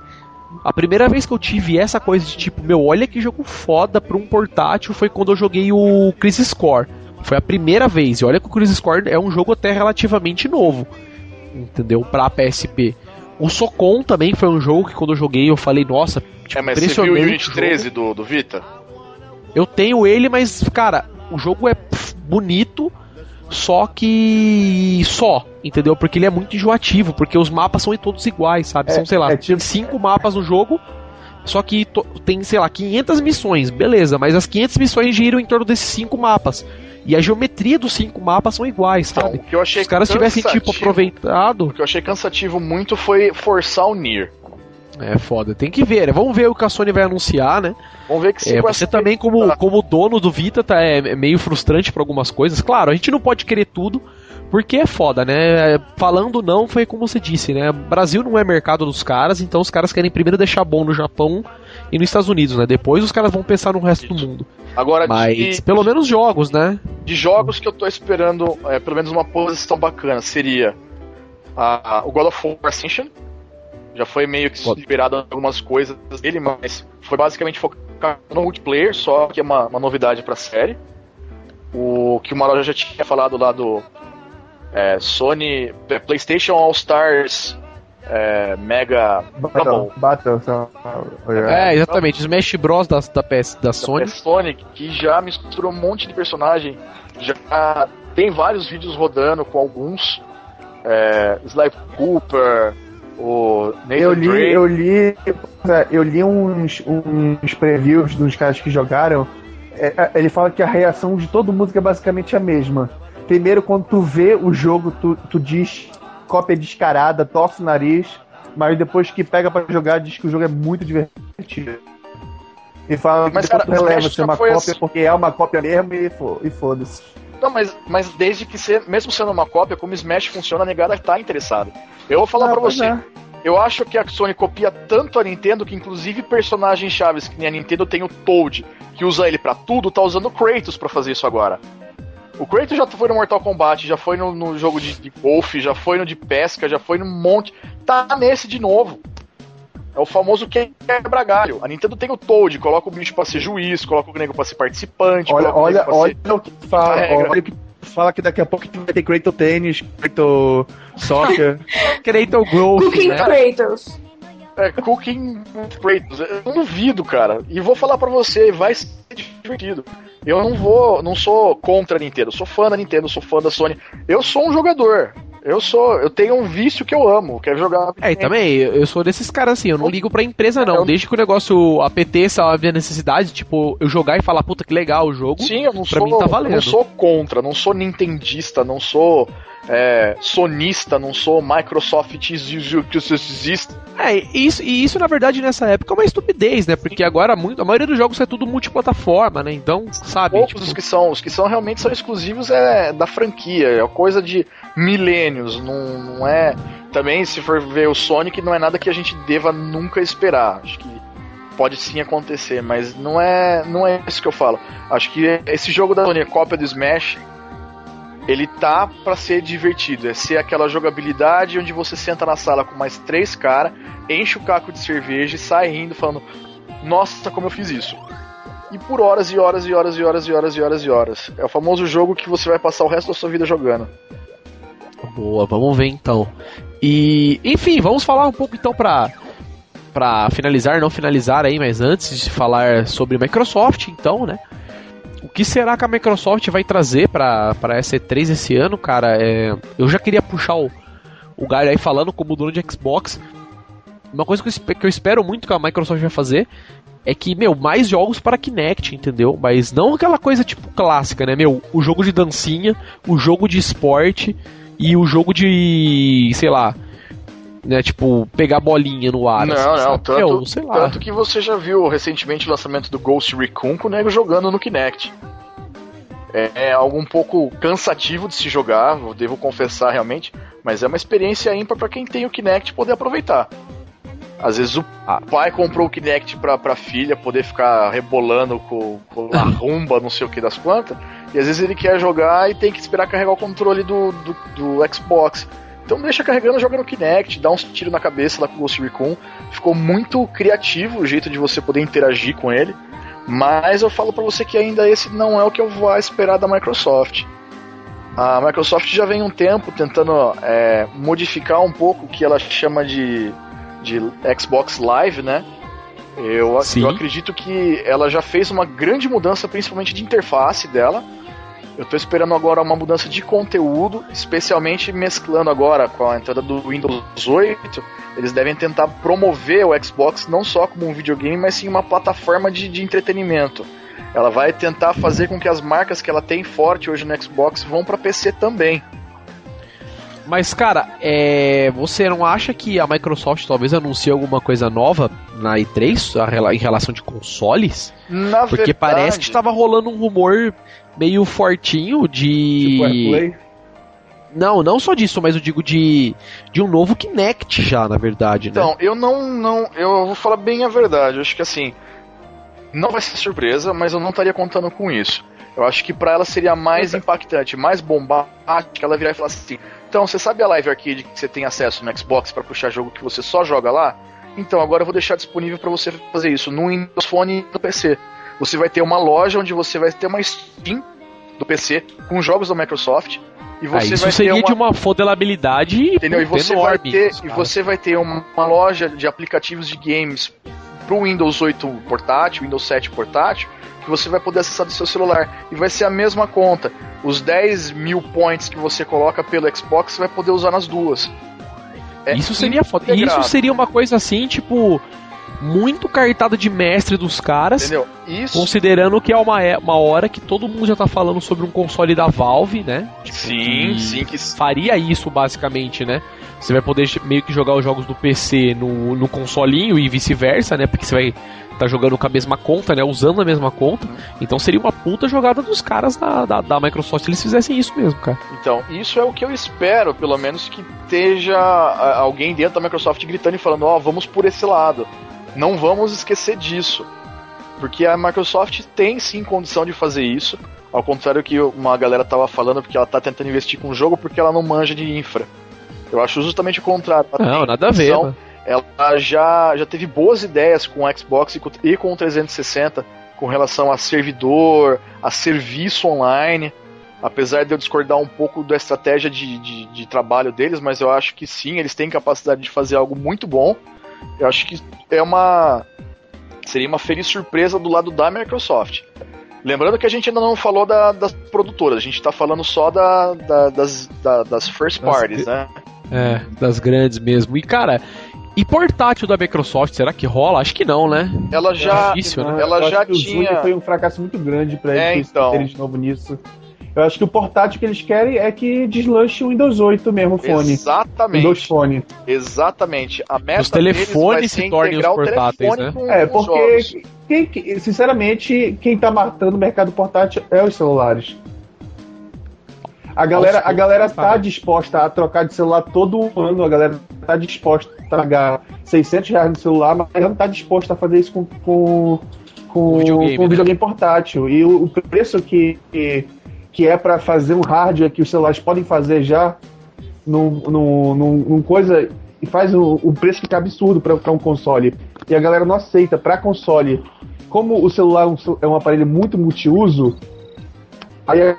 a primeira vez que eu tive essa coisa de tipo, meu, olha que jogo foda pra um portátil foi quando eu joguei o Crisis Core. Foi a primeira vez. E olha que o Crisis Core é um jogo até relativamente novo. Entendeu? Pra PSP. O Socon também foi um jogo que quando eu joguei eu falei, nossa, tipo, é, mas você viu o Unity 13 do, do Vita? Eu tenho ele, mas, cara, o jogo é bonito, só que. só, entendeu? Porque ele é muito enjoativo, porque os mapas são todos iguais, sabe? É, são, sei lá, é tipo... cinco mapas no jogo, só que tem, sei lá, 500 missões, beleza, mas as 500 missões giram em torno desses cinco mapas. E a geometria dos cinco mapas são iguais, então, sabe? Então, que eu achei Os caras tivessem, tipo, aproveitado. O que eu achei cansativo muito foi forçar o Nier. É foda, tem que ver, né? Vamos ver o que a Sony vai anunciar, né? Vamos ver que sim. É, você também, como, como dono do Vita, tá, é, é meio frustrante para algumas coisas. Claro, a gente não pode querer tudo, porque é foda, né? Falando não, foi como você disse, né? Brasil não é mercado dos caras, então os caras querem primeiro deixar bom no Japão e nos Estados Unidos, né? Depois os caras vão pensar no resto do mundo. Agora, Mas de, pelo menos jogos, né? De jogos que eu tô esperando, é, pelo menos uma posição bacana, seria a, a, o God of War Ascension. Já foi meio que liberado algumas coisas dele, mas foi basicamente focado no multiplayer, só que é uma, uma novidade pra série. O que o Marol já tinha falado lá do é, Sony PlayStation All Stars é, Mega Battle, Battle, é, exatamente, Smash Bros da, da, PS, da, da Sony. Sony, que já misturou um monte de personagem, já tem vários vídeos rodando com alguns. É, Sly Cooper, o Nathan eu li, Drake. eu li, eu li uns, uns previews dos caras que jogaram. É, é, ele fala que a reação de todo mundo é basicamente a mesma. Primeiro, quando tu vê o jogo, tu, tu diz cópia descarada, torce o nariz, mas depois que pega para jogar, diz que o jogo é muito divertido. E fala mas, cara, releva ser uma cópia assim. porque é uma cópia mesmo e, foda-se. Não, mas, mas desde que ser, mesmo sendo uma cópia, como Smash funciona, a negada tá interessada. Eu vou falar ah, para você. É. Eu acho que a Sony copia tanto a Nintendo que inclusive personagens chaves que nem a Nintendo tem o Toad, que usa ele para tudo, tá usando o Kratos para fazer isso agora. O Kratos já foi no Mortal Kombat, já foi no, no jogo de, de golfe, já foi no de pesca, já foi no monte. Tá nesse de novo. É o famoso quebra galho. A Nintendo tem o Toad, coloca o bicho pra ser juiz, coloca o nego pra ser participante. Olha, olha, olha ser... o que fala, olha o que fala que daqui a pouco vai ter Kratos Tênis, Kratos Soccer, Kratos Golf. Cooking né? Kratos. É, Cooking Kratos. Eu não duvido, cara. E vou falar pra você, vai ser divertido. Eu não vou, não sou contra a Nintendo, sou fã da Nintendo, sou fã da Sony. Eu sou um jogador. Eu sou, eu tenho um vício que eu amo, quero jogar. É, e também, eu sou desses caras assim, eu não ligo pra empresa não. Desde que o negócio sabe a necessidade, tipo, eu jogar e falar, puta que legal o jogo. Sim, eu não pra sou, mim tá valendo. não sou contra, não sou nintendista, não sou é, sonista, não sou Microsoft existe. É, isso, e isso na verdade nessa época é uma estupidez, né? Porque agora muito, a maioria dos jogos é tudo multiplataforma, né? Então, sabe? Poucos tipo... os que são, os que são realmente são exclusivos é da franquia, é coisa de milênios, não, não é. Também, se for ver o Sonic, não é nada que a gente deva nunca esperar. Acho que pode sim acontecer, mas não é, não é isso que eu falo. Acho que esse jogo da Sony, cópia do Smash, ele tá para ser divertido. É ser aquela jogabilidade onde você senta na sala com mais três caras, enche o caco de cerveja e sai rindo falando: Nossa, como eu fiz isso. E por horas e horas e horas e horas e horas e horas e horas. É o famoso jogo que você vai passar o resto da sua vida jogando. Boa, vamos ver então. E, enfim, vamos falar um pouco então pra, pra finalizar, não finalizar aí, mas antes de falar sobre Microsoft, então, né? Que será que a Microsoft vai trazer para a EC3 esse ano, cara? É, eu já queria puxar o, o galho aí falando como dono de Xbox. Uma coisa que eu, que eu espero muito que a Microsoft vai fazer é que, meu, mais jogos para Kinect, entendeu? Mas não aquela coisa tipo clássica, né? Meu, o jogo de dancinha, o jogo de esporte e o jogo de, sei lá, né? Tipo, pegar bolinha no ar. Não, assim, não, tanto, Eu, sei lá. tanto que você já viu recentemente o lançamento do Ghost Recon com o nego jogando no Kinect. É, é algo um pouco cansativo de se jogar, devo confessar realmente, mas é uma experiência ímpar para quem tem o Kinect poder aproveitar. Às vezes o Ah. pai comprou o Kinect pra, pra filha poder ficar rebolando com, com a rumba, não sei o que das quantas, e às vezes ele quer jogar e tem que esperar carregar o controle do, do, do Xbox. Então deixa carregando, joga no Kinect, dá uns tiros na cabeça lá com o Ghost Recon. Ficou muito criativo o jeito de você poder interagir com ele. Mas eu falo pra você que ainda esse não é o que eu vou esperar da Microsoft. A Microsoft já vem um tempo tentando é, modificar um pouco o que ela chama de, de Xbox Live, né? Eu, eu acredito que ela já fez uma grande mudança, principalmente de interface dela. Eu tô esperando agora uma mudança de conteúdo, especialmente mesclando agora com a entrada do Windows 8. Eles devem tentar promover o Xbox não só como um videogame, mas sim uma plataforma de, de entretenimento. Ela vai tentar fazer com que as marcas que ela tem forte hoje no Xbox vão para PC também. Mas, cara, é, você não acha que a Microsoft talvez anuncie alguma coisa nova na E3 a rela- em relação de consoles? Na Porque verdade, parece que estava rolando um rumor meio fortinho de. Tipo, AirPlay. Não, não só disso, mas eu digo de, de um novo Kinect já, na verdade, né? Então, eu não, não. Eu vou falar bem a verdade. Eu acho que assim. Não vai ser surpresa, mas eu não estaria contando com isso. Eu acho que pra ela seria mais impactante, mais bombástica, ela virar e falar assim: então, você sabe a Live Arcade que você tem acesso no Xbox pra puxar jogo que você só joga lá? Então, agora eu vou deixar disponível pra você fazer isso no Windows Phone e no PC. Você vai ter uma loja onde você vai ter uma Steam do PC com jogos da Microsoft. E Ah, você isso vai seria uma... de uma fodelabilidade Entendeu? E você vai enorme, ter, e você vai ter uma, uma loja de aplicativos de games pro Windows 8 portátil, Windows 7 portátil, que você vai poder acessar do seu celular. E vai ser a mesma conta. Os 10 mil points que você coloca pelo Xbox, você vai poder usar nas duas. É Isso seria foda. E isso seria uma coisa assim, tipo, muito cartada de mestre dos caras. Entendeu? Isso. Considerando que é uma, é- uma hora que todo mundo já tá falando sobre um console da Valve, né? Sim, que sim, que Faria isso basicamente, né? Você vai poder meio que jogar os jogos do PC no, no consolinho e vice-versa, né? Porque você vai estar jogando com a mesma conta, né? Usando a mesma conta. Uhum. Então seria uma puta jogada dos caras da, da, da Microsoft se eles fizessem isso mesmo, cara. Então, isso é o que eu espero, pelo menos que esteja alguém dentro da Microsoft gritando e falando: Ó, vamos por esse lado. Não vamos esquecer disso. Porque a Microsoft tem sim condição de fazer isso. Ao contrário que uma galera tava falando, porque ela tá tentando investir com o jogo porque ela não manja de infra. Eu acho justamente o contrário. Ela Não, nada a ver, ela já, já teve boas ideias com o Xbox e com, e com o 360 com relação a servidor, a serviço online. Apesar de eu discordar um pouco da estratégia de, de, de trabalho deles, mas eu acho que sim, eles têm capacidade de fazer algo muito bom. Eu acho que é uma. Seria uma feliz surpresa do lado da Microsoft. Lembrando que a gente ainda não falou da- das produtoras, a gente tá falando só da, da- das, da- das first Das parties, né? É, das grandes mesmo. E cara, e portátil da Microsoft, será que rola? Acho que não, né? Ela já. difícil, né? Ela eu acho já tinha- Zune foi um fracasso muito grande pra É, eles então. terem de novo nisso. Eu acho que o portátil que eles querem é que deslanche o Windows 8 mesmo, o fone. Exatamente. Windows Phone. Exatamente. A meta Os telefones deles vai se ser tornem os portáteis, né? É, porque, quem, que- sinceramente, quem tá matando o mercado portátil é os celulares. A galera, a galera tá disposta a trocar de celular todo ano, a galera tá disposta a pagar 600 reais no celular, mas ela não tá disposta a fazer isso com, com, com, Com videogame, com né? videogame portátil. E o, o preço que, que, que é para fazer um hardware que os celulares podem fazer já num, coisa e faz o, o preço ficar absurdo para um console. E a galera não aceita para console. Como o celular é um, é um aparelho muito multiuso, aí a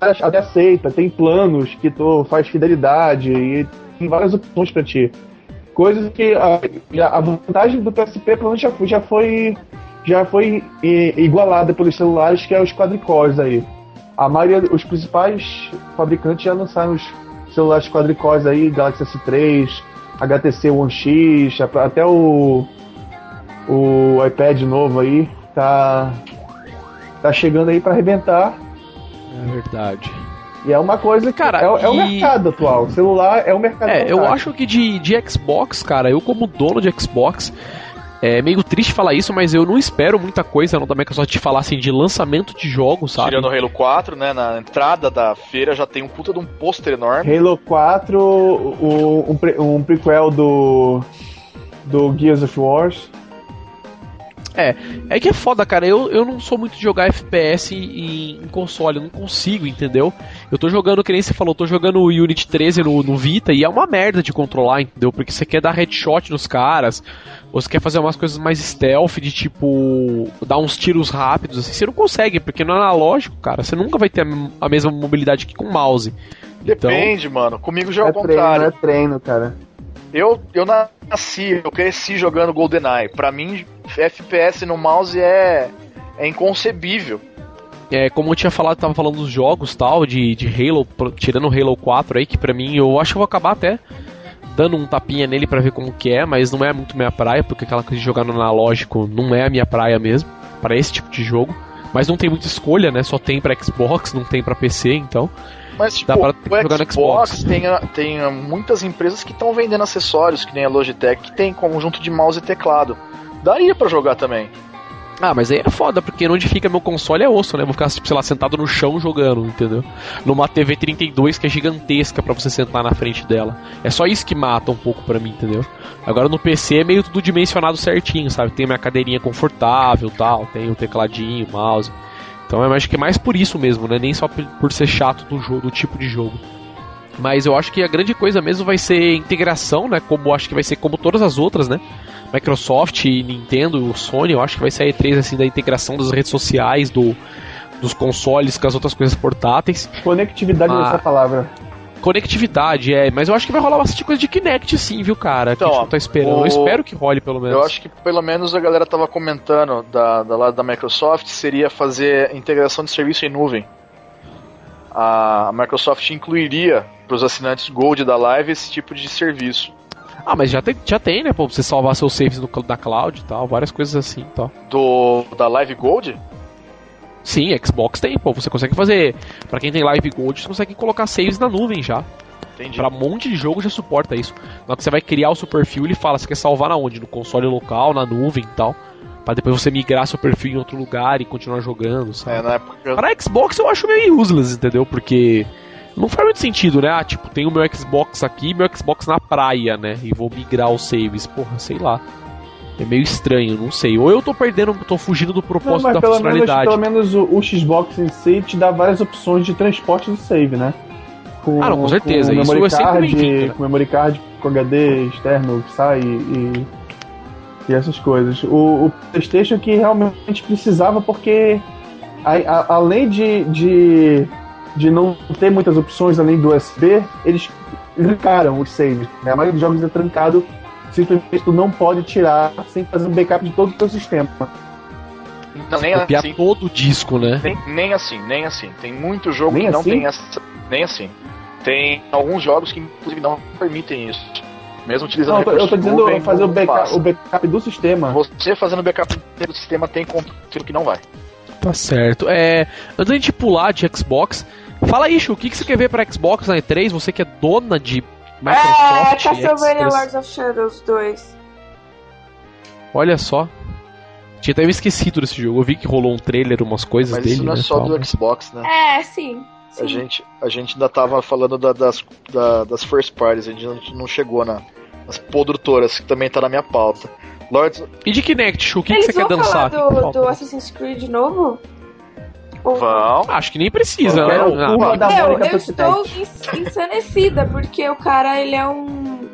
galera até aceita, tem planos que tu faz fidelidade e tem várias opções para ti. Coisas que a, a vantagem do PSP pelo menos já, já foi já foi i- igualada pelos celulares que é os quadricores aí. A maioria, os principais fabricantes já lançaram os celulares quadricores aí, Galaxy S3, HTC One X, até o o iPad novo aí tá tá chegando aí para arrebentar. É verdade. E é uma coisa que Cara, é, é o e- mercado atual. O celular é o mercado É, eu acho que de, de Xbox, cara, eu como dono de Xbox, é meio triste falar isso, mas eu não espero muita coisa não da Microsoft de falar assim de lançamento de jogos, sabe? Tirando o Halo 4, né? Na entrada da feira já tem um puta de um pôster enorme. Halo 4, o, um, pre- um prequel do, do Gears of Wars. É que é foda, cara. Eu, eu não sou muito de jogar FPS em, em console, eu não consigo, entendeu? Eu tô jogando, que nem você falou, eu tô jogando o Unity 13 no, no Vita e é uma merda de controlar, entendeu? Porque você quer dar headshot nos caras, ou você quer fazer umas coisas mais stealth, de tipo, dar uns tiros rápidos, assim, você não consegue, porque no analógico, cara, você nunca vai ter a, a mesma mobilidade que com o mouse. Então, Depende, mano. Comigo já é É o treino, contrário. é treino, cara. Eu, eu nasci, eu cresci jogando GoldenEye. Pra mim, FPS no mouse é, é inconcebível. É, como eu tinha falado, tava falando dos jogos tal, de, de Halo, tirando Halo 4 aí, que pra mim eu acho que eu vou acabar até dando um tapinha nele pra ver como que é, mas não é muito minha praia, porque aquela coisa de jogar no analógico não é a minha praia mesmo, pra esse tipo de jogo. Mas não tem muita escolha, né? Só tem pra Xbox, não tem pra PC, então. Mas, tipo, o Xbox tem, tem a- muitas empresas que estão vendendo acessórios, que nem a Logitech, que tem conjunto de mouse e teclado. Daria pra jogar também. Ah, mas aí é foda, porque onde fica meu console é osso, né? Vou ficar, tipo, sei lá, sentado no chão jogando, entendeu? Numa TV 32 que é gigantesca pra você sentar na frente dela. É só isso que mata um pouco pra mim, entendeu? Agora no PC é meio tudo dimensionado certinho, sabe? Tem minha cadeirinha confortável tal, tem o tecladinho, o mouse. Então eu acho que é mais por isso mesmo, né? Nem só por ser chato do jogo, do tipo de jogo. Mas eu acho que a grande coisa mesmo vai ser integração, né? Como acho que vai ser como todas as outras, né? Microsoft, Nintendo, Sony, eu acho que vai ser a E3 assim da integração das redes sociais, do, dos consoles com as outras coisas portáteis. Conectividade Ah. dessa palavra. Conectividade, é, mas eu acho que vai rolar bastante coisa de Kinect sim, viu, cara? Então, que a gente não tá esperando. o- Eu espero que role pelo menos. Eu acho que pelo menos a galera tava comentando da, da lado da Microsoft seria fazer integração de serviço em nuvem. A Microsoft incluiria para os assinantes Gold da Live esse tipo de serviço. Ah, mas já tem, já tem, né? Pra você salvar seus saves no, da cloud e tal, várias coisas assim tal. Do da Live Gold? Sim, Xbox tem, pô. Você consegue fazer. Pra quem tem Live Gold, você consegue colocar saves na nuvem já. Entendi. Pra um monte de jogo já suporta isso. Na hora que você vai criar o seu perfil, ele fala, você quer salvar na onde? No console local, na nuvem e tal. Pra depois você migrar seu perfil em outro lugar e continuar jogando, sabe? É, na época. Para Xbox eu acho meio useless, entendeu? Porque não faz muito sentido, né? Ah, tipo, tem o meu Xbox aqui e meu Xbox na praia, né? E vou migrar os saves. Porra, sei lá. É meio estranho, não sei. Ou eu tô perdendo, tô fugindo do Não, propósito mas da pelo menos, funcionalidade. pelo menos o, o Xbox em si te dá várias opções de transporte de save, né? Com, Ah, não, com certeza, Com isso memory é sempre card, né? Com memory card, com HD externo que sai e, e essas coisas. O, o PlayStation que realmente precisava porque a- a- além de, de, de não ter muitas opções além do USB, eles trancaram os saves. Né? A maioria dos jogos é trancado, simplesmente tu não pode tirar sem fazer um backup de todo o teu sistema. Não, nem Copiar assim. todo o disco, né? Nem, nem assim, nem assim. Tem muito jogo Nem que não assim? tem essa. Nem assim. Tem alguns jogos que inclusive não permitem isso. Mesmo utilizando Não, eu tô, dizendo nuvem, fazer o não backup, o backup do sistema. Você fazendo backup do sistema tem conteúdo que não vai. Tá certo. É, antes da gente pular de Xbox, fala aí, Chu, o que, que você quer ver pra Xbox na E3? Você que é dona de É, Microsoft. Castlevania Xbox. Lords of Shadows 2. Olha só. Tinha até esquecido desse jogo. Eu vi que rolou um trailer, umas coisas Mas dele. isso não é né, só do mas- Xbox, né? É, sim. A sim. gente, a gente ainda tava falando da- das, da- das first parties, a gente não- chegou na, nas produtoras, que também tá na minha pauta. Lords, E de Kinect, Chu, o que, que você quer dançar? do, do Assassin's Creed novo? Vão. Acho que nem precisa, Eu né? Ah, eu pro estou ensanecida, porque o cara, ele é um...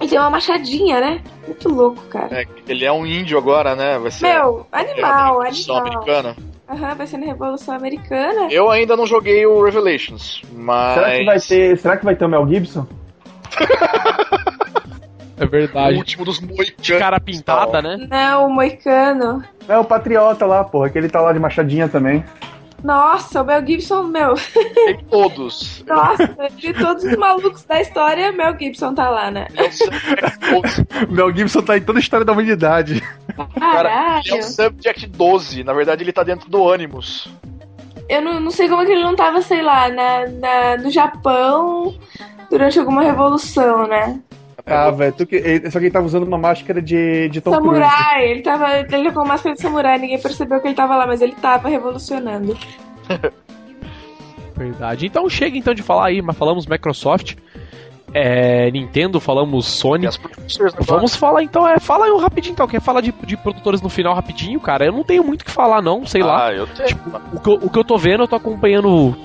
Ele tem uma machadinha, né? Muito louco, cara. É, ele é um índio agora, né? Vai ser Meu, a animal, Revolução animal. americana. Aham, vai ser na Revolução Americana. Eu ainda não joguei o Revelations, mas. Será que vai ter, será que vai ter o Mel Gibson? é O verdade. último dos De moicanos. cara pintada, né? Não, o Moicano. É o Patriota lá, porra, que ele tá lá de machadinha também. Nossa, o Mel Gibson, meu. Tem todos. Nossa, de todos os malucos da história, Mel Gibson tá lá, né? Ele é o Subject 12. O Mel Gibson tá em toda a história da humanidade. Cara, ele é Caralho. o Subject 12. Na verdade, ele tá dentro do Animus. eu não, não sei como é que ele não tava, sei lá, na, na, no Japão durante alguma revolução, né? Ah, velho, tu que- ele- só que ele tava usando uma máscara de, de Tom Cruise. samurai, ele tava. Ele com máscara de samurai, ninguém percebeu que ele tava lá, mas ele tava revolucionando. Verdade. Então chega então de falar aí, mas falamos Microsoft, é, Nintendo, falamos Sony. agora. Vamos falar então, é, fala aí um rapidinho então, quer falar de, de produtores no final rapidinho, cara? Eu não tenho muito o que falar não, sei lá. Ah, eu tenho. Tipo, o que, eu, o que eu tô vendo, eu tô acompanhando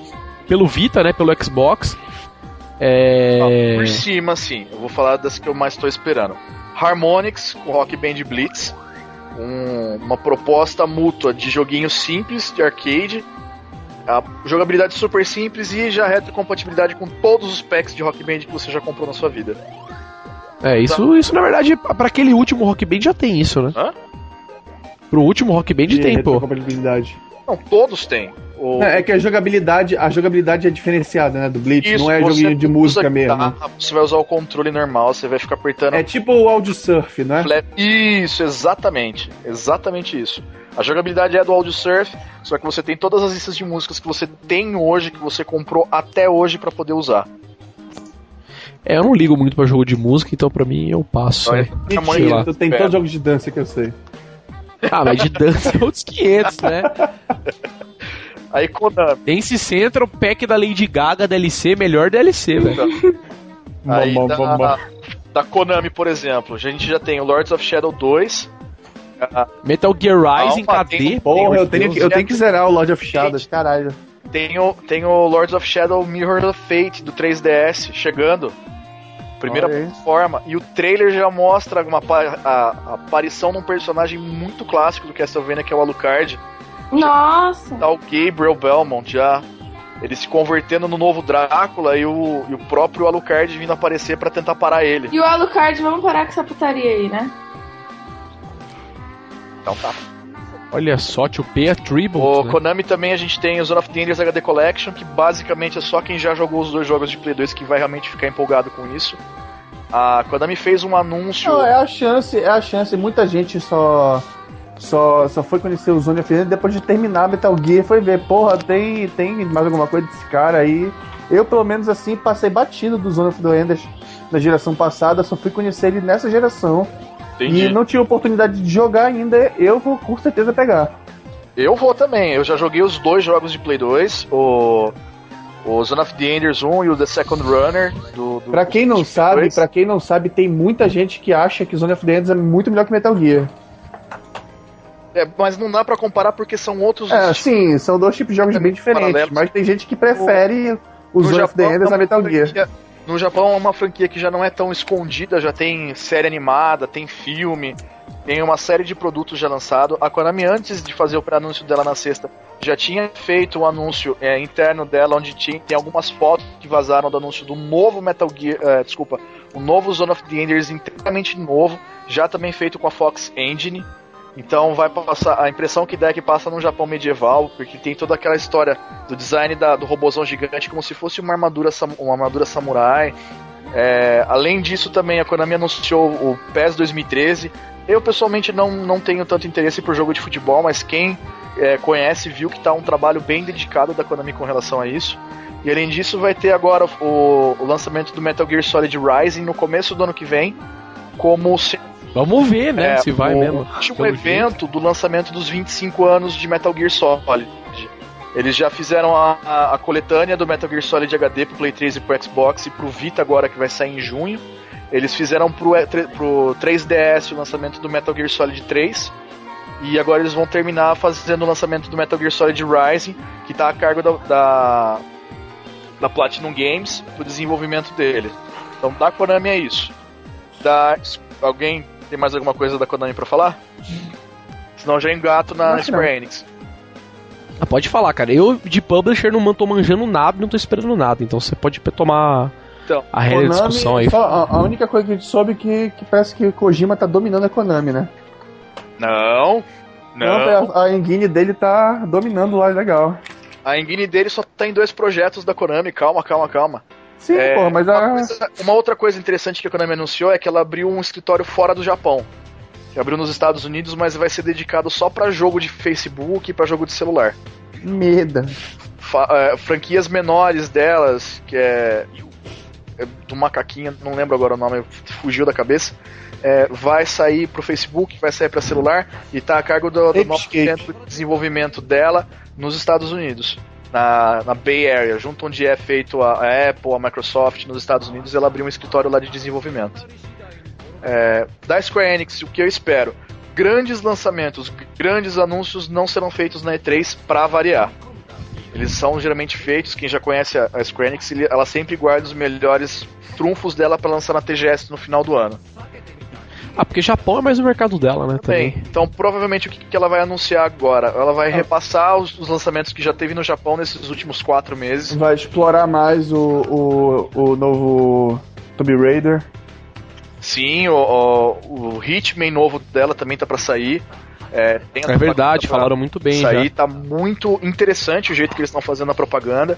pelo Vita, né, pelo Xbox. É... Por cima, assim, eu vou falar das que eu mais tô esperando. Harmonix com Rock Band Blitz. um- uma proposta mútua de joguinho simples, de arcade. A jogabilidade super simples e já retrocompatibilidade com todos os packs de Rock Band que você já comprou na sua vida. É, isso, isso na verdade, pra aquele último Rock Band já tem isso, né? Hã? Pro último Rock Band de tem, pô. Não, todos têm. O- Não, é que a jogabilidade, a jogabilidade é diferenciada, né, do Blitz, Isso, não é joguinho de música mesmo. guitarra, Você vai usar o controle normal, você vai ficar apertando É tipo o Audio Surf, né? Flat- Isso, exatamente. Exatamente isso. A jogabilidade é do Audio Surf, só que você tem todas as listas de músicas que você tem hoje, que você comprou até hoje pra poder usar. É, eu não ligo muito pra jogo de música, então pra mim eu passo. Então, né? é- lá. Tu tem É. todos os jogos de dança que eu sei. Ah, mas de dança é outros 500, né? Aí Konami. Dance Central, pack da Lady Gaga, DLC, melhor DLC, velho. Aí Bom, bom, da, bom, da Konami, por exemplo, a gente já tem o Lords of Shadow 2. Metal Gear Rising Calma, KD. tem- Porra, eu tenho, que, eu tenho que zerar o Lord of Shadows, caralho. Tem o, tem o Lords of Shadow Mirror of Fate do 3DS chegando. Primeira plataforma. E o trailer já mostra uma, a, a aparição de um personagem muito clássico do Castlevania, que é o Alucard. Nossa! Tá o Gabriel Belmont já. Ele se convertendo no novo Drácula e o, e o próprio Alucard vindo aparecer pra tentar parar ele. E o Alucard, vamos parar com essa putaria aí, né? Então tá. Olha só, tio P é O Tribute, né? Konami também a gente tem o Zone of the Enders HD Collection, que basicamente é só quem já jogou os dois jogos de Play 2 que vai realmente ficar empolgado com isso. A Konami fez um anúncio. Não, é a chance, é a chance. Muita gente só só, só foi conhecer o Zone of the Enders depois de terminar Metal Gear, foi ver, porra, tem, tem mais alguma coisa desse cara aí. Eu, pelo menos assim, passei batido do Zone of the Enders na geração passada, só fui conhecer ele nessa geração. Entendi. E não tive oportunidade de jogar ainda, eu vou com certeza pegar. Eu vou também. Eu já joguei os dois jogos de Play 2, o, o Zone of the Enders 1 e o The Second Runner do. do Pra quem não sabe, 2. para quem não sabe, tem muita gente que acha que Zone of the Enders é muito melhor que Metal Gear. É, mas não dá pra comparar porque são outros. É, estilos. sim, são dois tipos de jogos bem diferentes, Paralelos. mas tem gente que prefere o No Zone of the Japão, Enders a Metal Gear. No Japão é uma franquia que já não é tão escondida, já tem série animada, tem filme, tem uma série de produtos já lançado. A Konami, antes de fazer o pré-anúncio dela na sexta, já tinha feito um anúncio é, interno dela, onde tinha, tem algumas fotos que vazaram do anúncio do novo Metal Gear, é, desculpa, o novo Zone of the Enders inteiramente novo, já também feito com a Fox Engine. Então vai passar. A impressão que dá é que passa num Japão medieval, porque tem toda aquela história do design da- do robozão gigante como se fosse uma armadura, uma armadura samurai. É, além disso, também a Konami anunciou o PES 2013. Eu pessoalmente não, não tenho tanto interesse por jogo de futebol, mas quem é, conhece viu que tá um trabalho bem dedicado da Konami com relação a isso. E além disso, vai ter agora o, o lançamento do Metal Gear Solid Rising no começo do ano que vem, como Vamos ver, né? é, se vai o mesmo. último Pelo evento do lançamento dos 25 anos de Metal Gear Solid. Eles já fizeram a, a- a coletânea do Metal Gear Solid HD pro Play 3 e pro Xbox e pro Vita agora que vai sair em junho. Eles fizeram pro, pro 3DS o lançamento do Metal Gear Solid 3. E agora eles vão terminar fazendo o lançamento do Metal Gear Solid Rising, que tá a cargo da, da, da Platinum Games, pro desenvolvimento dele. Então da Konami é isso. Da, alguém tem mais alguma coisa da Konami pra falar? Senão eu já engato na que Square Enix. Ah, pode falar, cara. Eu de publisher não tô manjando nada, não tô esperando nada. Então você pode tomar Então, a rédea de discussão aí. só a, a única coisa que a gente soube é que, que parece que Kojima tá dominando a Konami, né? Não. Não. a, a engine dele tá dominando lá, legal. A engine dele só tá em dois projetos da Konami. Calma, calma, calma. Sim, É, porra, mas uma, a, coisa- uma outra coisa interessante que a Konami anunciou é que ela abriu um escritório fora do Japão. Que abriu nos Estados Unidos, mas vai ser dedicado só pra jogo de Facebook e pra jogo de celular. Meda. É, franquias menores delas, que é, é, do macaquinho, não lembro agora o nome, fugiu da cabeça. É, vai sair pro Facebook, vai sair para celular e tá a cargo do, do nosso centro de desenvolvimento dela nos Estados Unidos. Na, na, Bay Area, junto onde é feito a, a, Apple, a Microsoft nos Estados Unidos, ela abriu um escritório lá de desenvolvimento. É, da Square Enix, o que eu espero? Grandes lançamentos, grandes anúncios não serão feitos na E3 para variar. Eles são geralmente feitos, quem já conhece a, a Square Enix, ela sempre guarda os melhores trunfos dela para lançar na TGS no final do ano. Ah, porque Japão é mais o mercado dela, né? Também. Bem, então provavelmente o que, que ela vai anunciar agora? Ela vai ah. repassar os, os, lançamentos que já teve no Japão nesses últimos quatro meses. Vai explorar mais o, o, o novo Tomb Raider. Sim, o, o, o Hitman novo dela também tá para sair. É, é verdade, falaram muito bem. Isso aí tá muito interessante o jeito que eles estão fazendo a propaganda.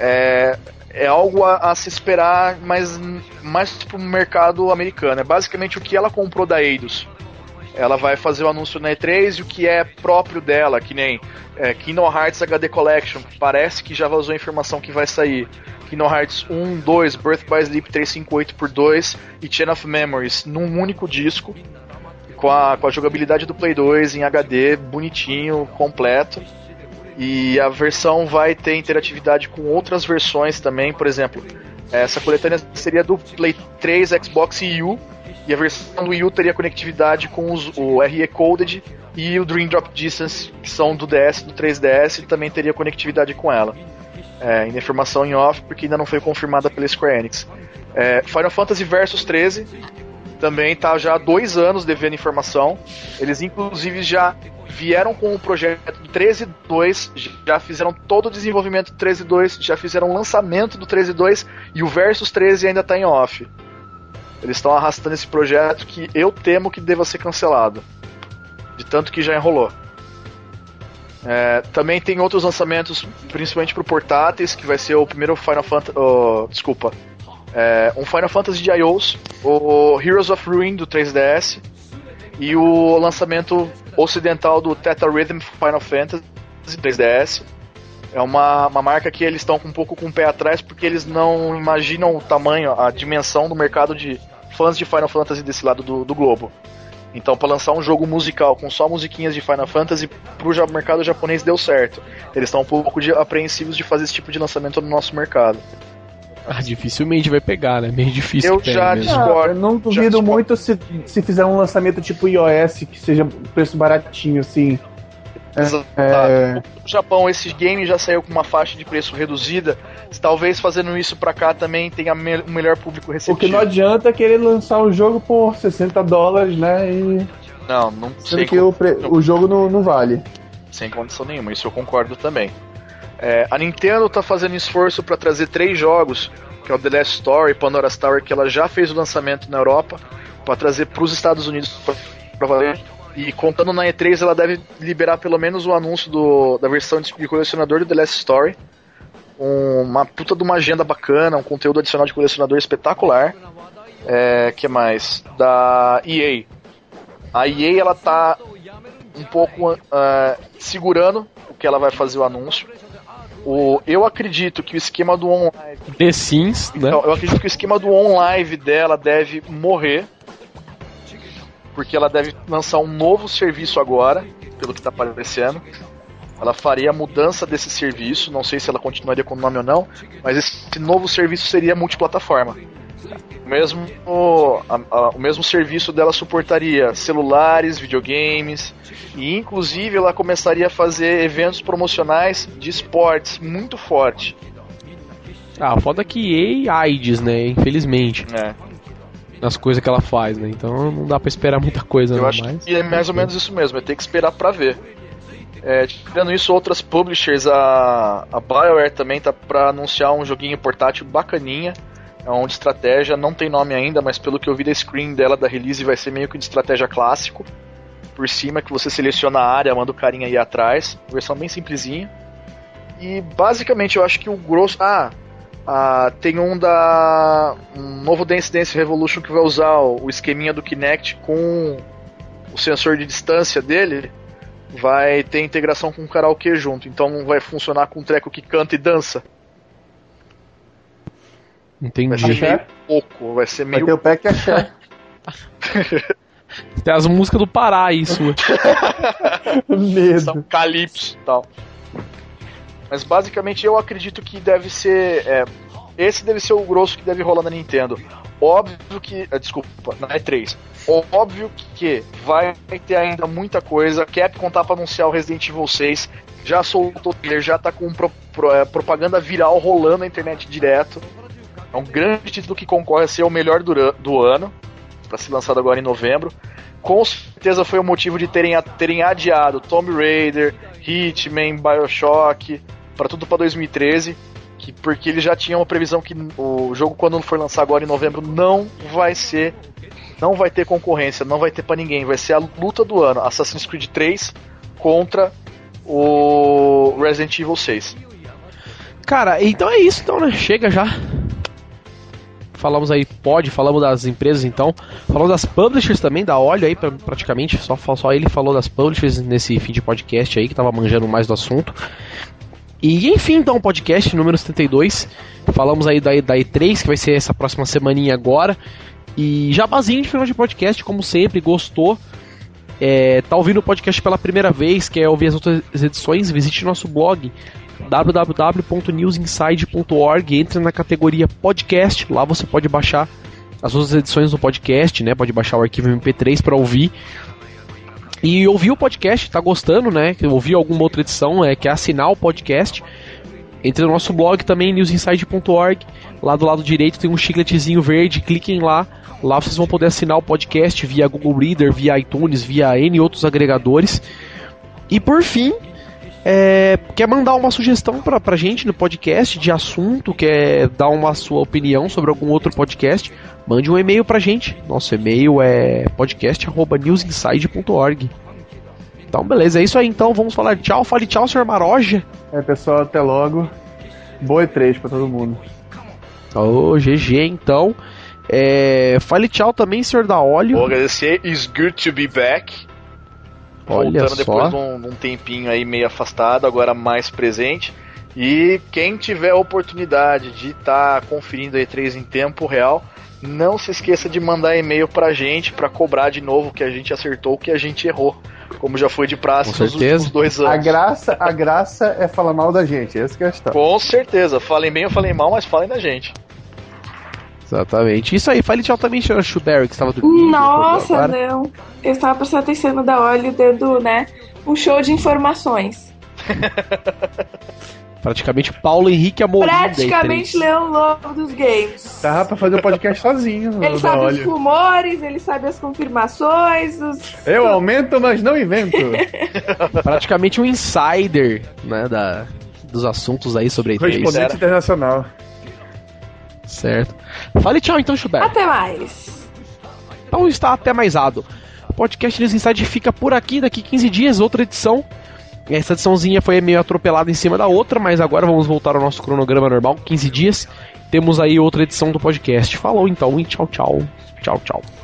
É, é algo a, a, se esperar, mas mais pro mercado americano. É basicamente o que ela comprou da Eidos. Ela vai fazer o anúncio na E3 e o que é próprio dela, que nem é, Kingdom Hearts HD Collection, parece que já vazou a informação que vai sair. Kingdom Hearts 1, 2, Birth by Sleep 358 por 2 e Chain of Memories num único disco, com a, com a jogabilidade do Play 2 em HD, bonitinho, completo. E a versão vai ter interatividade com outras versões também, por exemplo, essa coletânea seria do Play 3, Xbox e U, e a versão do Wii U teria conectividade com os, o RE Coded e o Dream Drop Distance, que são do DS do 3DS, e também teria conectividade com ela. É, ainda informação em off, porque ainda não foi confirmada pela Square Enix. É, Final Fantasy Versus 13 também tá já há dois anos devendo informação. Eles inclusive já vieram com o projeto do 13.2, já fizeram todo o desenvolvimento do 13.2, já fizeram o lançamento do 13.2 e o Versus 13 ainda está em off. Eles estão arrastando esse projeto que eu temo que deva ser cancelado. De tanto que já enrolou. É, também tem outros lançamentos, principalmente para portáteis, que vai ser o primeiro Final Fantasy. Oh, desculpa. É, um Final Fantasy de iOS, o Heroes of Ruin do 3DS e o lançamento ocidental do Theta Rhythm Final Fantasy 3DS. É uma, uma marca que eles estão um pouco com o pé atrás porque eles não imaginam o tamanho, a dimensão do mercado de fãs de Final Fantasy desse lado do, do globo. Então, para lançar um jogo musical com só musiquinhas de Final Fantasy pro mercado japonês deu certo. Eles estão um pouco de, apreensivos de fazer esse tipo de lançamento no nosso mercado. Ah, dificilmente vai pegar, né? Meio difícil. Eu já discordo. eu não duvido muito se, se fizer um lançamento tipo iOS que seja preço baratinho, assim. Exato. É... No Japão, esse game já saiu com uma faixa de preço reduzida. Talvez fazendo isso pra cá também tenha um melhor público receptivo. O que não adianta é querer lançar o jogo por 60 dólares, né? E... Não, não sei. que o, pre... o jogo não, não vale. Sem condição nenhuma, isso eu concordo também. É, a Nintendo está fazendo esforço para trazer três jogos, que é o The Last Story, Pandora's Tower, que ela já fez o lançamento na Europa, para trazer para os Estados Unidos para valer. E contando na E3, ela deve liberar pelo menos o anúncio do, da versão de colecionador do The Last Story. Um, uma puta de uma agenda bacana, um conteúdo adicional de colecionador espetacular. É, que mais? Da EA. A EA ela tá um pouco uh, segurando o que ela vai fazer o anúncio. O, eu acredito que o esquema do online. The Sims, né? Então, eu acredito que o esquema do online dela deve morrer. Porque ela deve lançar um novo serviço agora, pelo que está parecendo. Ela faria a mudança desse serviço, não sei se ela continuaria com o nome ou não, mas esse novo serviço seria multiplataforma. O mesmo, a, a, o mesmo serviço dela suportaria celulares, videogames e inclusive ela começaria a fazer eventos promocionais de esportes muito forte. Ah, foda que EA AIDS, né? Infelizmente. É. Nas coisas que ela faz, né? Então não dá pra esperar muita coisa, Eu não, acho mais. que é mais ou menos isso mesmo, é ter que esperar pra ver. É, tirando isso, outras publishers, a, a BioWare também tá pra anunciar um joguinho portátil bacaninha é um de estratégia, não tem nome ainda, mas pelo que eu vi da screen dela da release vai ser meio que de estratégia clássico. Por cima que você seleciona a área, manda o carinha aí atrás, versão bem simplesinha. E basicamente eu acho que o grosso. Ah, ah, tem um da. Um novo Dance Dance Revolution que vai usar o, o esqueminha do Kinect com o sensor de distância dele. vai ter integração com o karaokê junto. Então vai funcionar com um treco que canta e dança. Vai Entendi. ser Axé? meio pouco, vai ser Vai meio ter o pack axé. Tem as músicas do Pará aí, sua. são Medo. calypso e tal. Mas basicamente eu acredito que deve ser. é, esse deve ser o grosso que deve rolar na Nintendo. Óbvio que. ah, Desculpa, na E3. Óbvio que vai ter ainda muita coisa. Capcom tá pra anunciar o Resident Evil 6. Já soltou o trailer, já tá com pro- pro- é, propaganda viral rolando na internet direto. É um grande título que concorre a ser o melhor do, do ano. Pra ser lançado agora em novembro. Com certeza foi o motivo de terem, terem adiado Tomb Raider, Hitman, Bioshock, para tudo para 2013, que, porque eles já tinham a previsão que o jogo quando for lançar agora em novembro não vai ser, não vai ter concorrência, não vai ter para ninguém, vai ser a luta do ano, Assassin's Creed 3 contra o Resident Evil 6. Cara, então é isso então, né? Chega já. Falamos aí, pode, falamos das empresas então. Falamos das publishers também, da Olho aí, pra- praticamente. Só, só ele falou das publishers nesse fim de podcast aí, que tava manjando mais do assunto. E enfim, então, podcast número 72. Falamos aí da, da E3, que vai ser essa próxima semaninha agora. E jabazinho de final de podcast, como sempre, gostou. É, tá ouvindo o podcast pela primeira vez, quer ouvir as outras edições, visite nosso blog www.newsinside.org, entre na categoria podcast, lá você pode baixar as outras edições do podcast, né? Pode baixar o arquivo MP3 para ouvir. E ouvir o podcast, tá gostando, né? Ouvir alguma outra edição, é, quer assinar o podcast. Entre no nosso blog também, newsinside.org. Lá do lado direito tem um chicletezinho verde, cliquem lá. Lá vocês vão poder assinar o podcast via Google Reader, via iTunes, via N outros agregadores. E por fim, é, quer mandar uma sugestão pra, pra gente no podcast de assunto, quer dar uma sua opinião sobre algum outro podcast, mande um e-mail pra gente. Nosso e-mail é podcast.newsinside.org. Então, beleza, é isso aí então. Vamos falar tchau. Fale tchau, senhor Maroja. É, pessoal, até logo. Boa E3 pra todo mundo. Ô, GG então. É, fale tchau também, senhor da óleo. Vou agradecer, it's good to be back. Olha voltando só. depois de um, um tempinho aí meio afastado, agora mais presente. E quem tiver a oportunidade de estar conferindo a E3 em tempo real, não se esqueça de mandar e-mail pra gente pra cobrar de novo o que a gente acertou, o que a gente errou. Como já foi de praxe Com nos certeza. últimos dois A anos. graça, a graça é falar mal da gente, essa que é a questão. Com certeza. Falem bem ou falem mal, mas falem da gente. Exatamente. Isso aí, fale tchau também, senhor Schuberry, que estava dormindo. Nossa, não. Eu estava prestando atenção no da óleo dando, né? Um show de informações. Praticamente Paulo Henrique Amorim. Praticamente E3. Leão Lobo dos games. Dá pra fazer o podcast sozinho. Ele sabe os rumores, ele sabe as confirmações, os. Eu aumento, mas não invento. Praticamente um insider, né, da, dos assuntos aí sobre a E3. Correspondente internacional. Certo. Fale tchau então, Schuberry. Até mais. Então está até mais ado. O podcast News Inside fica por aqui, daqui 15 dias, outra edição. Essa ediçãozinha foi meio atropelada em cima da outra, mas agora vamos voltar ao nosso cronograma normal, 15 dias. Temos aí outra edição do podcast. Falou então e tchau, tchau. Tchau, tchau.